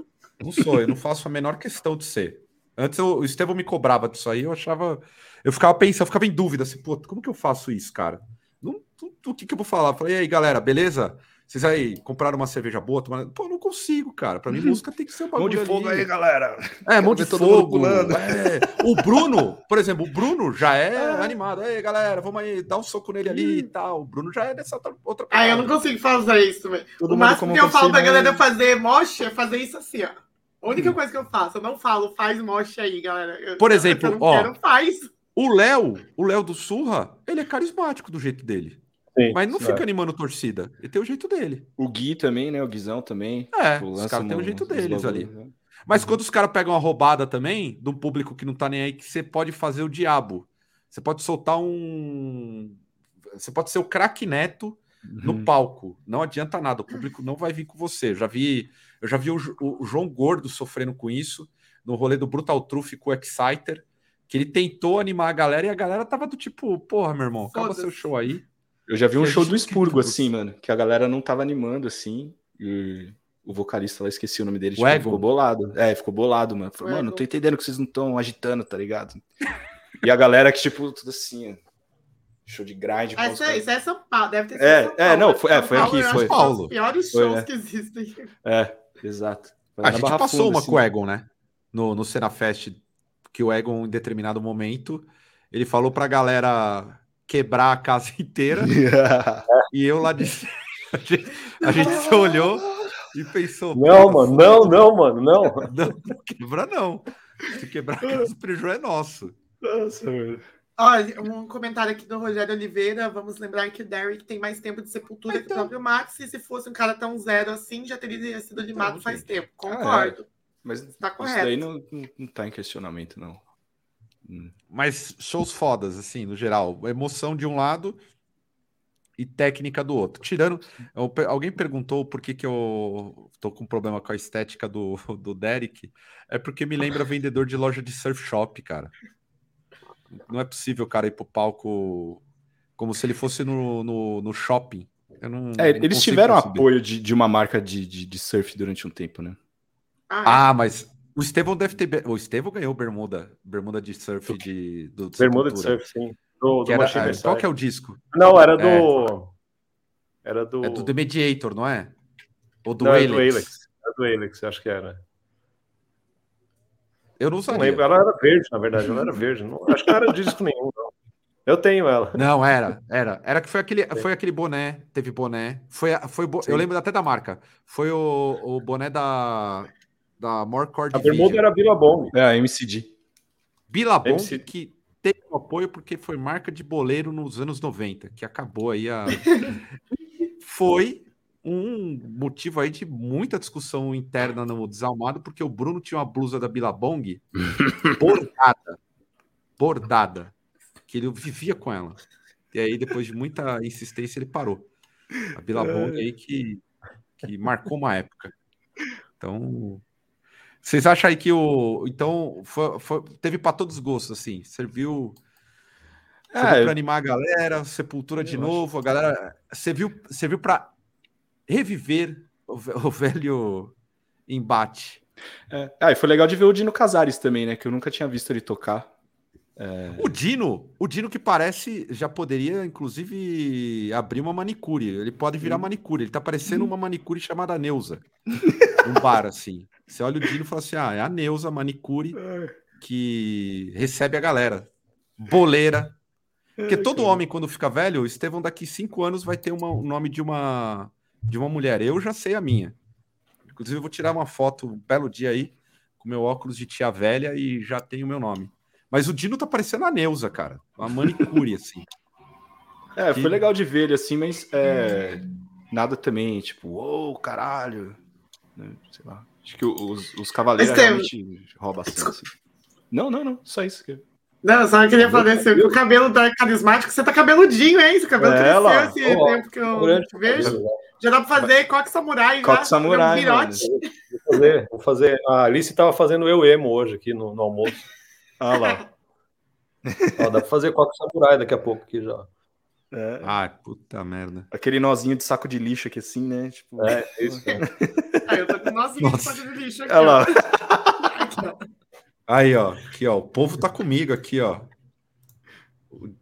Não sou, eu não faço a menor questão de ser. Antes eu, o Estevão me cobrava disso aí, eu achava. Eu ficava pensando, eu ficava em dúvida, assim, pô, como que eu faço isso, cara? Não, o que, que eu vou falar? Eu falei, e aí, galera, beleza? Vocês aí compraram uma cerveja boa? Tomaram... Pô, não consigo, cara. Pra mim, música tem que ser um bagulho. Mão de fogo ali. aí, galera. É, mão de fogo. É. O Bruno, por exemplo, o Bruno já é, é. animado. Aí, galera, vamos aí, dar um soco nele ali e tal. O Bruno já é dessa outra. outra ah, eu não consigo fazer isso, velho. O máximo que eu falo pra galera fazer moche é fazer isso assim, ó. A única coisa que eu faço, eu não falo, faz moche aí, galera. Eu, por exemplo, eu, ó. Quero, faz. O Léo, o Léo do Surra, ele é carismático do jeito dele. Sim, mas não fica animando torcida. Ele tem o jeito dele. O Gui também, né? O Guizão também. É, tipo, os caras têm o jeito deles ali. Né? Mas uhum. quando os caras pegam uma roubada também, de um público que não tá nem aí, que você pode fazer o diabo. Você pode soltar um. Você pode ser o craque neto uhum. no palco. Não adianta nada, o público não vai vir com você. Eu já vi, eu já vi o, o, João Gordo sofrendo com isso no rolê do Brutal Truth com o Exciter, que ele tentou animar a galera e a galera tava do tipo, porra, meu irmão, acaba seu show aí. Eu já vi um show do Expurgo, assim, mano, que a galera não tava animando, assim, e o vocalista lá, esqueci o nome dele, tipo, ficou bolado. É, ficou bolado, mano. Falei, mano, não tô entendendo que vocês não estão agitando, tá ligado? e a galera que, tipo, tudo assim, ó. Show de grind. Ah, isso, é, isso é São Paulo, deve ter sido é, São Paulo. É, não, foi, é, foi aqui, é foi. Paulo. Os piores shows é. que existem. É, exato. Foi a gente passou funda, uma assim. com o Egon, né? No, no Fest, que o Egon, em determinado momento, ele falou pra galera quebrar a casa inteira. e eu lá de a gente, a gente se olhou e pensou. Não, mano, não, não, mano, não. Não, não quebra, não. Se quebrar a casa, o prejuízo é nosso. Nossa. Olha, um comentário aqui do Rogério Oliveira. Vamos lembrar que o Derek tem mais tempo de sepultura então... que o então. próprio Max. E se fosse um cara tão zero assim, já teria sido limado então, faz gente. tempo. Concordo. Ah, é. Mas tá correto. Isso daí não, não, tá em questionamento, não. Mas shows fodas, assim, no geral. Emoção de um lado e técnica do outro. Tirando. Alguém perguntou por que, que eu tô com problema com a estética do, do Derek. É porque me lembra vendedor de loja de surf shop, cara. Não é possível o cara ir pro palco como se ele fosse no, no, no shopping. Não, é, eles tiveram apoio de, de uma marca de, de, de surf durante um tempo, né? Ah, é? mas o Estevão deve ter. O Estevão ganhou bermuda, bermuda de surf de. Do, bermuda de surf, sim. Do, do era, é, qual que é o disco? Não, era do. É, era do. É do The Mediator, não é? Ou do não, Alex? É do Alex. É do Alex, acho que era. Eu não. Não lembro, ela era verde, na verdade, ela era verde. Não, acho que não era disco nenhum, não. Eu tenho ela. Não, era, era. Era que foi aquele, foi aquele boné, teve boné. Foi, foi eu lembro até da marca. Foi o, o boné da da Morcord. A bermuda era Billabong. É, a MCD. Billabong MC... que teve um apoio porque foi marca de boleiro nos anos 90, que acabou aí a... foi um motivo aí de muita discussão interna no Desalmado, porque o Bruno tinha uma blusa da Billabong bordada, bordada, que ele vivia com ela. E aí, depois de muita insistência, ele parou. A Billabong aí que, que marcou uma época. Então, vocês acham aí que o. Então, foi, foi, teve para todos os gostos, assim. Serviu. Serviu é, para animar a galera, Sepultura de novo, acho. a galera. Serviu, serviu para reviver o, o, velho embate. É. Ah, e foi legal de ver o Dino Casares também, né? Que eu nunca tinha visto ele tocar. É... O Dino, o Dino que parece já poderia, inclusive, abrir uma manicure. Ele pode virar hum. manicure. Ele tá parecendo hum. uma manicure chamada Neuza. um bar, assim. Você olha o Dino e fala assim: ah, é a Neuza manicure que recebe a galera. Boleira. Porque todo homem, quando fica velho, o Estevão daqui cinco anos vai ter uma, o nome de uma, de uma mulher. Eu já sei a minha. Inclusive, eu vou tirar uma foto, um belo dia aí, com meu óculos de tia velha e já tenho o meu nome. Mas o Dino tá parecendo a Neuza, cara. Uma manicure, assim. É, foi legal de ver ele assim, mas é, nada também, tipo, ô, oh, caralho. Né? Sei lá. Acho que os, os cavaleiros realmente roubam assim, assim. Não, não, não. Só isso. Não, só queria falar assim, o cabelo tá carismático, você tá cabeludinho, hein? Esse cabelo é, cresceu lá. esse oh, tempo que eu vejo. Já dá pra fazer coque samurai. Coque samurai, um Vou fazer, vou fazer. A Alice tava fazendo eu emo hoje aqui no, no almoço. Ah lá. Ó, dá pra fazer coque samurai daqui a pouco aqui já. É. Ai, puta merda. Aquele nozinho de saco de lixo aqui assim, né? Tipo... É, é isso. Ah, eu tô com nozinho Nossa. de saco de lixo aqui. Olha lá. Aí, ó. Aqui, ó. O povo tá comigo aqui, ó.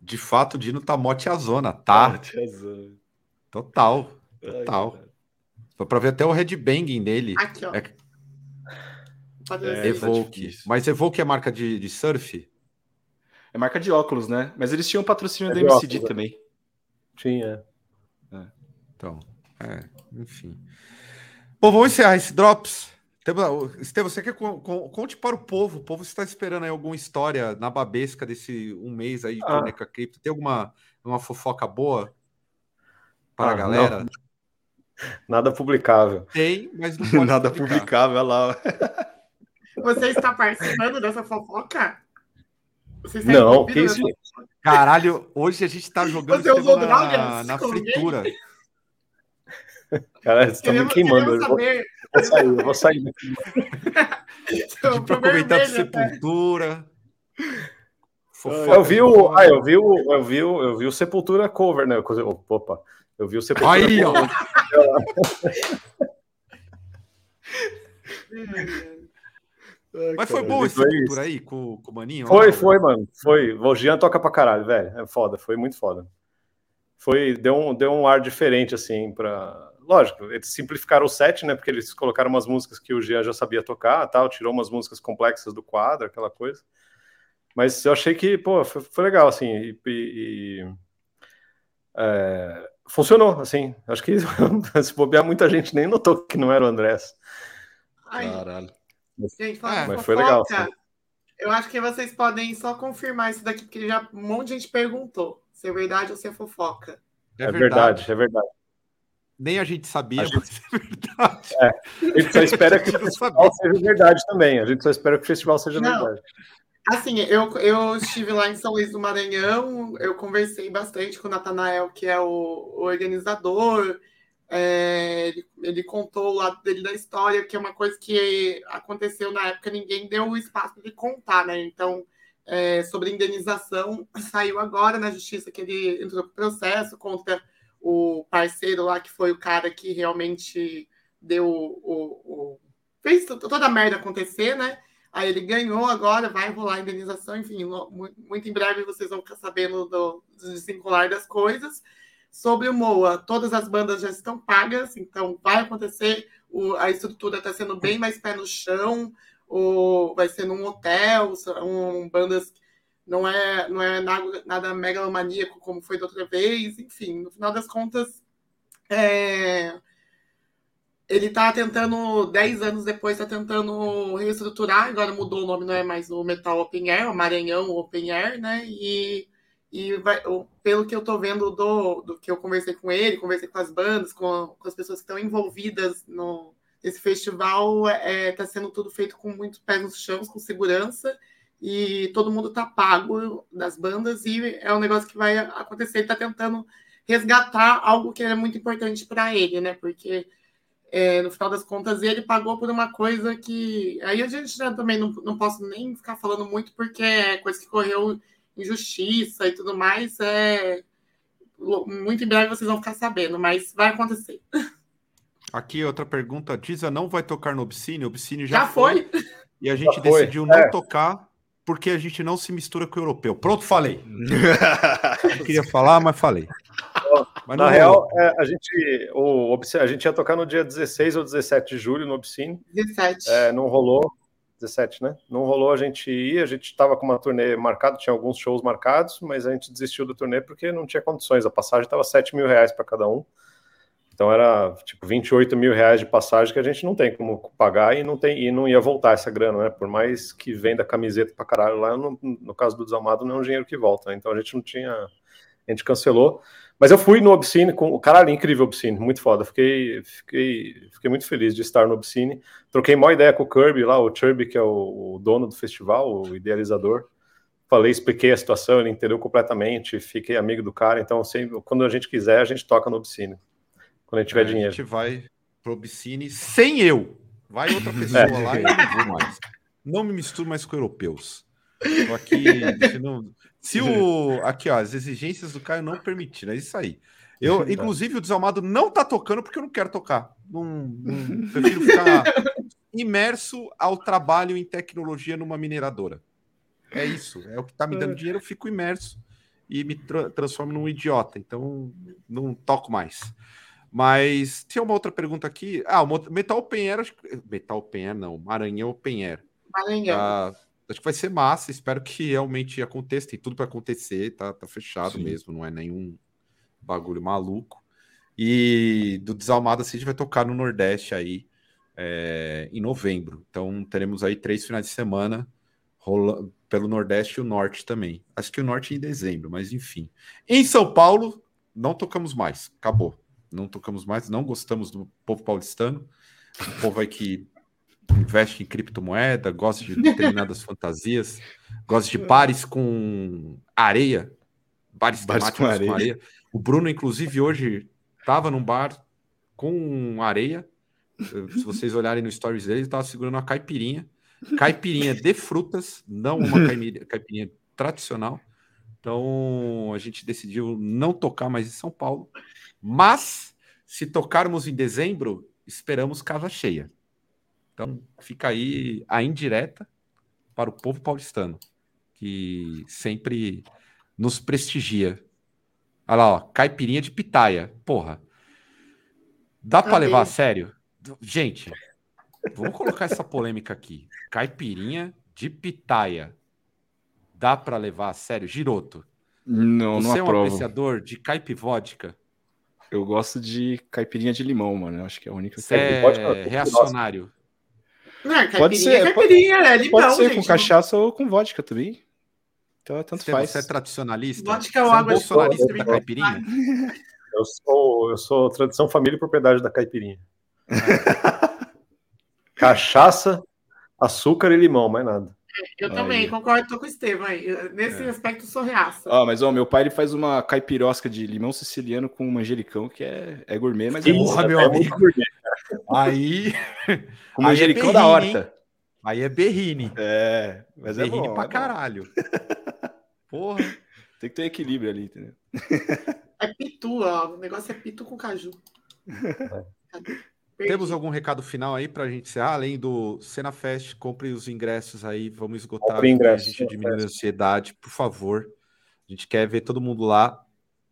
De fato, o Dino tá mote a zona, tá? Mote a zona. Total. Total. Foi pra ver até o headbanging dele. Aqui, ó. É... É, Evoque. Tá Mas Evoque é marca de, de surf? É marca de óculos, né? Mas eles tinham patrocínio é da MCD óculos, também. Né? Tinha. É. Então, é, enfim. Bom, vamos encerrar esse Drops. Estevam, você quer conte para o povo? O povo está esperando aí alguma história na babesca desse um mês aí de ah. Crônica Cripto. Tem alguma uma fofoca boa para ah, a galera? Não. Nada publicável. Tem, mas não pode Nada publicar. publicável, lá. Você está participando dessa fofoca? não, que isso? Caralho, hoje a gente tá jogando na, na fritura. Cara, você tá me queimando. Eu vou, eu vou, sair, eu vou sair daqui. de pra comentar de Sepultura. Eu vi o. Ah, eu vi o. Eu vi o, eu vi o Sepultura cover, né? Opa, eu vi o Sepultura Aí, cover. ó. Mas foi bom esse por aí com, com o Maninho? Foi, foi, mano. Foi. O Jean toca pra caralho, velho. É foda, foi muito foda. Foi, deu um, deu um ar diferente, assim, pra. Lógico, eles simplificaram o set, né? Porque eles colocaram umas músicas que o Jean já sabia tocar, tal, tirou umas músicas complexas do quadro, aquela coisa. Mas eu achei que, pô, foi, foi legal, assim, e, e é, funcionou, assim. Acho que se bobear, muita gente nem notou que não era o Andrés. Caralho. Gente, mas foi legal. Sim. Eu acho que vocês podem só confirmar isso daqui, porque já um monte de gente perguntou se é verdade ou se é fofoca. É, é verdade, é verdade. Nem a gente sabia, a gente... mas é verdade. É, a gente só espera que o festival seja verdade também. A gente só espera que o festival seja Não. verdade. Assim, eu, eu estive lá em São Luís do Maranhão, eu conversei bastante com o Natanael, que é o, o organizador, é, ele, ele, contou o lado dele da história, que é uma coisa que aconteceu na época, ninguém deu o espaço ele contar, né? Então, é, sobre indenização, saiu agora na justiça que ele entrou com processo contra o parceiro lá, que foi o cara que realmente deu o, o fez toda a merda acontecer, né? Aí ele ganhou agora, vai rolar a indenização, enfim, muito em breve vocês vão ficar sabendo do, do desenrolar das coisas. Sobre o MOA, todas as bandas já estão pagas, então vai acontecer. O, a estrutura está sendo bem mais pé no chão, o, vai ser num hotel, são bandas não é, não é nada, nada megalomaníaco como foi da outra vez, enfim, no final das contas, é, ele está tentando, 10 anos depois, está tentando reestruturar, agora mudou o nome, não é mais o Metal Open Air, o Maranhão Open Air, né? E e vai, pelo que eu estou vendo do, do que eu conversei com ele, conversei com as bandas, com, com as pessoas que estão envolvidas no, nesse festival, está é, tá sendo tudo feito com muito pés nos chão, com segurança, e todo mundo está pago das bandas, e é um negócio que vai acontecer. Ele está tentando resgatar algo que é muito importante para ele, né? Porque é, no final das contas ele pagou por uma coisa que. Aí a gente já também não, não posso nem ficar falando muito, porque é coisa que correu injustiça e tudo mais, é muito em breve vocês vão ficar sabendo, mas vai acontecer. Aqui outra pergunta, Diza não vai tocar no Obscene, o Obscene já, já foi. foi. E a gente já decidiu foi. não é. tocar porque a gente não se mistura com o europeu. Pronto, falei. não queria falar, mas falei. Mas Na real, é, a, gente, o, a gente ia tocar no dia 16 ou 17 de julho no Obscene. 17. É, não rolou. 17, né? Não rolou a gente ir, a gente estava com uma turnê marcada, tinha alguns shows marcados, mas a gente desistiu do turnê porque não tinha condições. A passagem estava 7 mil reais para cada um. Então era tipo 28 mil reais de passagem que a gente não tem como pagar e não, tem, e não ia voltar essa grana, né? Por mais que venda camiseta para caralho lá, no, caso do Desalmado não é um dinheiro que volta, né? Então a gente não tinha. A gente cancelou. Mas eu fui no Obscene com o caralho, incrível Obscene, muito foda. Fiquei, fiquei, fiquei muito feliz de estar no Obscene. Troquei uma ideia com o Kirby lá, o Kirby, que é o, o dono do festival, o idealizador. Falei, expliquei a situação, ele entendeu completamente, fiquei amigo do cara. Então, sempre, quando a gente quiser, a gente toca no Obscene. Quando a gente tiver é, dinheiro. A gente vai pro Obscene sem eu. Vai outra pessoa é. lá e eu não vou mais. Não me misturo mais com europeus. Tô aqui. não... Se o. Aqui, ó, as exigências do Caio não permitiram, é isso aí. Eu, tá. inclusive, o Desalmado não tá tocando porque eu não quero tocar. Não, não prefiro ficar imerso ao trabalho em tecnologia numa mineradora. É isso. É o que tá me dando é. dinheiro, eu fico imerso e me tra transformo num idiota. Então, não toco mais. Mas tem uma outra pergunta aqui. Ah, o Metal Open Air, acho que... Metal Open Air não, Maranhão Open Air. Maranhão. Ah, acho que vai ser massa, espero que realmente aconteça, tem tudo para acontecer, tá, tá fechado Sim. mesmo, não é nenhum bagulho maluco. E do Desalmada a gente vai tocar no Nordeste aí é, em novembro. Então teremos aí três finais de semana rola, pelo Nordeste e o Norte também. Acho que o Norte em dezembro, mas enfim. Em São Paulo, não tocamos mais, acabou não tocamos mais, não gostamos do povo paulistano. O povo aí que investe em criptomoeda, gosta de determinadas fantasias, gosta de bares com areia, bares, bares com areia. com areia. O Bruno, inclusive, hoje estava num bar com areia. Se vocês olharem no stories dele, ele estava segurando uma caipirinha. Caipirinha de frutas, não uma caipirinha tradicional. Então a gente decidiu não tocar mais em São Paulo. Mas, se tocarmos em dezembro, esperamos casa cheia. Então, fica aí a indireta para o povo paulistano, que sempre nos prestigia. Olha lá, ó, caipirinha de pitaia. Porra. Dá para levar a sério? Gente, vamos colocar essa polêmica aqui. Caipirinha de pitaia. Dá para levar a sério? Giroto. Não, Você não aprovo. é um apreciador de caipivódica? Eu gosto de caipirinha de limão, mano. Eu acho que é a única que é pode, reacionário. Não, pode ser, caipirinha, é limão, pode ser gente, com cachaça ou com vodka também. Então, tanto você, faz. Você é tradicionalista? Vodka ou é água bolsonarista de caipirinha? Eu sou, eu sou tradição família e propriedade da caipirinha. Cachaça, açúcar e limão, mais nada. Eu aí. também concordo tô com o Estevam aí. Nesse é. aspecto, sou reaça. Ah, mas ó, meu pai ele faz uma caipirosca de limão siciliano com manjericão, que é, é gourmet, mas é Porra, é, meu é amigo. Aí. Com manjericão é da horta. Hein? Aí é berrine. É, mas berrine é berrine pra é caralho. Porra. Tem que ter equilíbrio ali, entendeu? É pitu, ó. O negócio é pitu com caju. Temos algum recado final aí para a gente encerrar? Além do Cena Fest, compre os ingressos aí, vamos esgotar a gente diminuir a ansiedade, por favor. A gente quer ver todo mundo lá.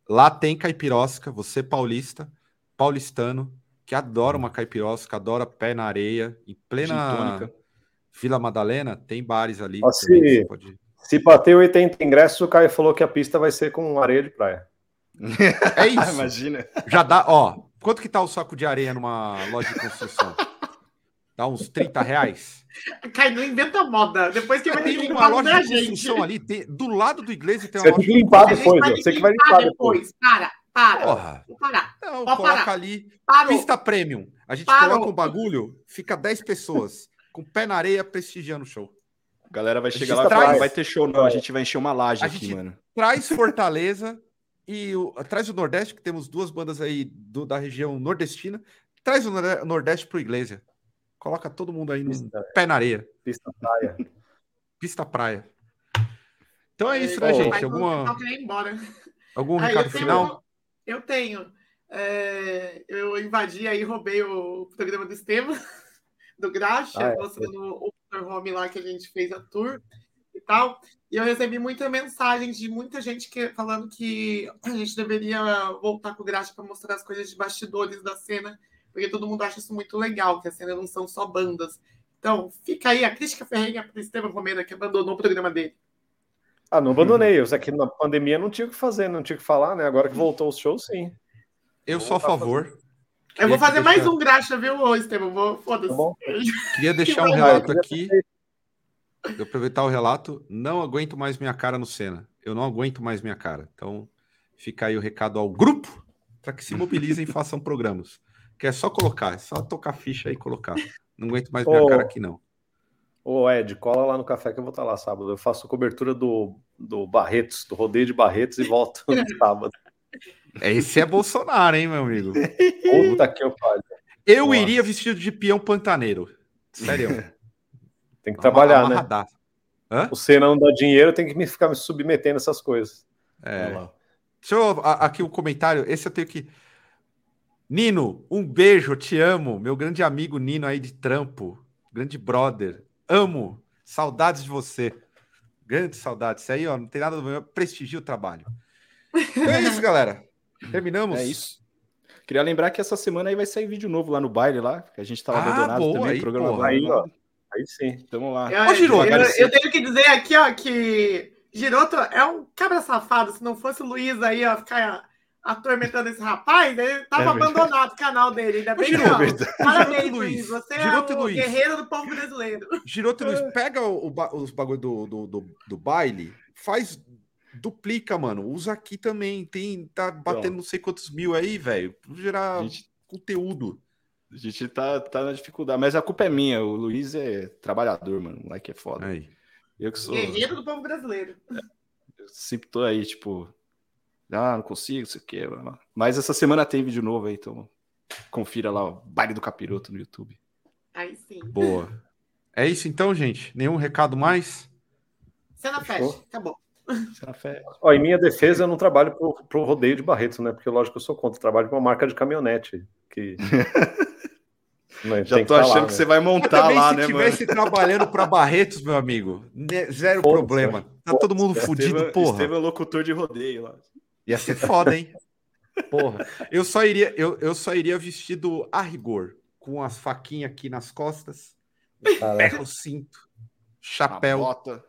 Lá tem caipirosca, você paulista, paulistano, que adora uma caipirosca, adora pé na areia, em plena Vila Madalena, tem bares ali. se, pode... se bater 80 ingressos, o Caio falou que a pista vai ser com areia de praia. É isso. Imagina. Já dá, ó, Quanto que tá o saco de areia numa loja de construção? Dá uns 30 reais? Cai, não inventa moda. Depois que vai tem uma loja de construção ali, tem, do lado do igreja tem uma Você loja. Tem que limpar depois, você que vai limpar depois. depois. Para, para. Porra. Vou parar. Não, Pode coloca parar. ali. Parou. Pista premium. A gente Parou. coloca um bagulho, fica 10 pessoas com o pé na areia prestigiando o show. A galera vai chegar lá e falar, não vai ter show não, a gente vai encher uma laje a aqui, mano. Traz Fortaleza e o, traz o Nordeste, que temos duas bandas aí do, da região nordestina. Traz o Nordeste pro Iglesia. Coloca todo mundo aí no Pista, pé na areia. Pista praia. Pista praia. Então é isso, né, gente? Alguma... Algum ah, recado eu final? Eu tenho. É, eu invadi aí, roubei o programa do Estevam, do Graxa, ah, é. mostrando o home lá que a gente fez a tour e tal. E eu recebi muita mensagem de muita gente que, falando que a gente deveria voltar com o Graxa para mostrar as coisas de bastidores da cena, porque todo mundo acha isso muito legal, que a cena não são só bandas. Então, fica aí a crítica ferrenha para Estevam Romero, que abandonou o programa dele. Ah, não abandonei. Eu aqui na pandemia não tinha o que fazer, não tinha o que falar, né? Agora que voltou os shows, sim. Eu sou a favor. Eu vou fazer mais um graxa, viu, Estevam? Vou, foda-se. Tá Queria deixar um relato aqui. Eu aproveitar o relato. Não aguento mais minha cara no Senna. Eu não aguento mais minha cara. Então, fica aí o recado ao grupo para que se mobilizem e façam programas. Que é só colocar, é só tocar ficha e colocar. Não aguento mais minha cara aqui, não. Ô, Ed, cola lá no café que eu vou estar lá sábado. Eu faço cobertura do, do Barretos, do rodeio de Barretos e volto no sábado. É, esse é Bolsonaro, hein, meu amigo? Puta que eu falho. Eu Nossa. iria vestido de peão pantaneiro. Sério. tem que trabalhar, né? Hã? O Senna não dá dinheiro, tem que me ficar me submetendo a essas coisas. É. Deixa eu aqui um comentário. Esse eu tenho que. Nino, um beijo, te amo. Meu grande amigo Nino aí de trampo. Grande brother. Amo. Saudades de você. Grande saudades. Isso aí, ó, não tem nada do meu. Prestigia o trabalho. Então é isso, galera. Terminamos. É isso. Queria lembrar que essa semana aí vai sair vídeo novo lá no baile lá, que a gente tava ah, abandonado boa, também, aí, programa aí, ó. Aí sim. Tamo lá. Eu, Ô, Giroto, eu, eu, tenho que dizer aqui, ó, que Giroto é um cabra safado. Se não fosse o Luiz aí, ó, ficar atormentando esse rapaz, ele tava é abandonado o canal dele. Ainda bem que não. Parabéns, Luiz. Você é Giroto é o Luiz. guerreiro do povo brasileiro. Giroto Luiz, pega o, o, os bagulho do, do, do, do baile, faz duplica, mano. Usa aqui também. Tem, tá batendo não sei quantos mil aí, velho. Pra gerar gente, conteúdo. A gente tá, tá na dificuldade, mas a culpa é minha. O Luiz é trabalhador, mano. O moleque é foda. Aí. Eu que sou. Guerreiro do povo brasileiro. Eu sempre tô aí, tipo. Ah, não consigo, isso aqui. Mas essa semana tem vídeo novo aí, então confira lá o baile do capiroto no YouTube. Aí sim. Boa. É isso então, gente? Nenhum recado mais? Cena fecha, acabou. Ó, em minha defesa, eu não trabalho para o rodeio de Barretos, né? Porque, lógico, eu sou contra. Eu trabalho para uma marca de caminhonete. Que... Já tô achando lá, que né? você vai montar lá, se né, Se tivesse trabalhando para Barretos, meu amigo, zero problema. Tá todo mundo fudido, porra. Teve um locutor de rodeio lá. Ia ser foda, hein? Porra. Eu só iria, eu, eu só iria vestido a rigor, com as faquinhas aqui nas costas, pega o cinto, chapéu. bota.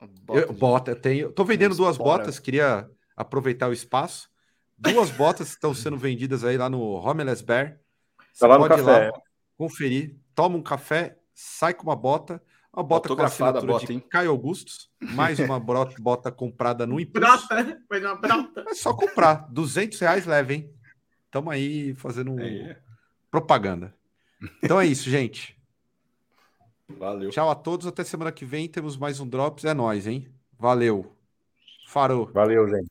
Bota, eu, bota, eu tenho. Tô vendendo duas botas, queria aproveitar o espaço. Duas botas estão sendo vendidas aí lá no Homeless Bear. Você tá lá pode ir lá conferir, toma um café, sai com uma bota, uma bota com a assinatura bota, de hein? Caio Augustos, mais uma bota, bota comprada no impulso. Brota, foi uma brota. É só comprar, 200 reais leve, hein? Tamo aí fazendo é. propaganda. Então é isso, gente. Valeu. Tchau a todos, até semana que vem temos mais um Drops. É nóis, hein? Valeu. Farou. Valeu, gente.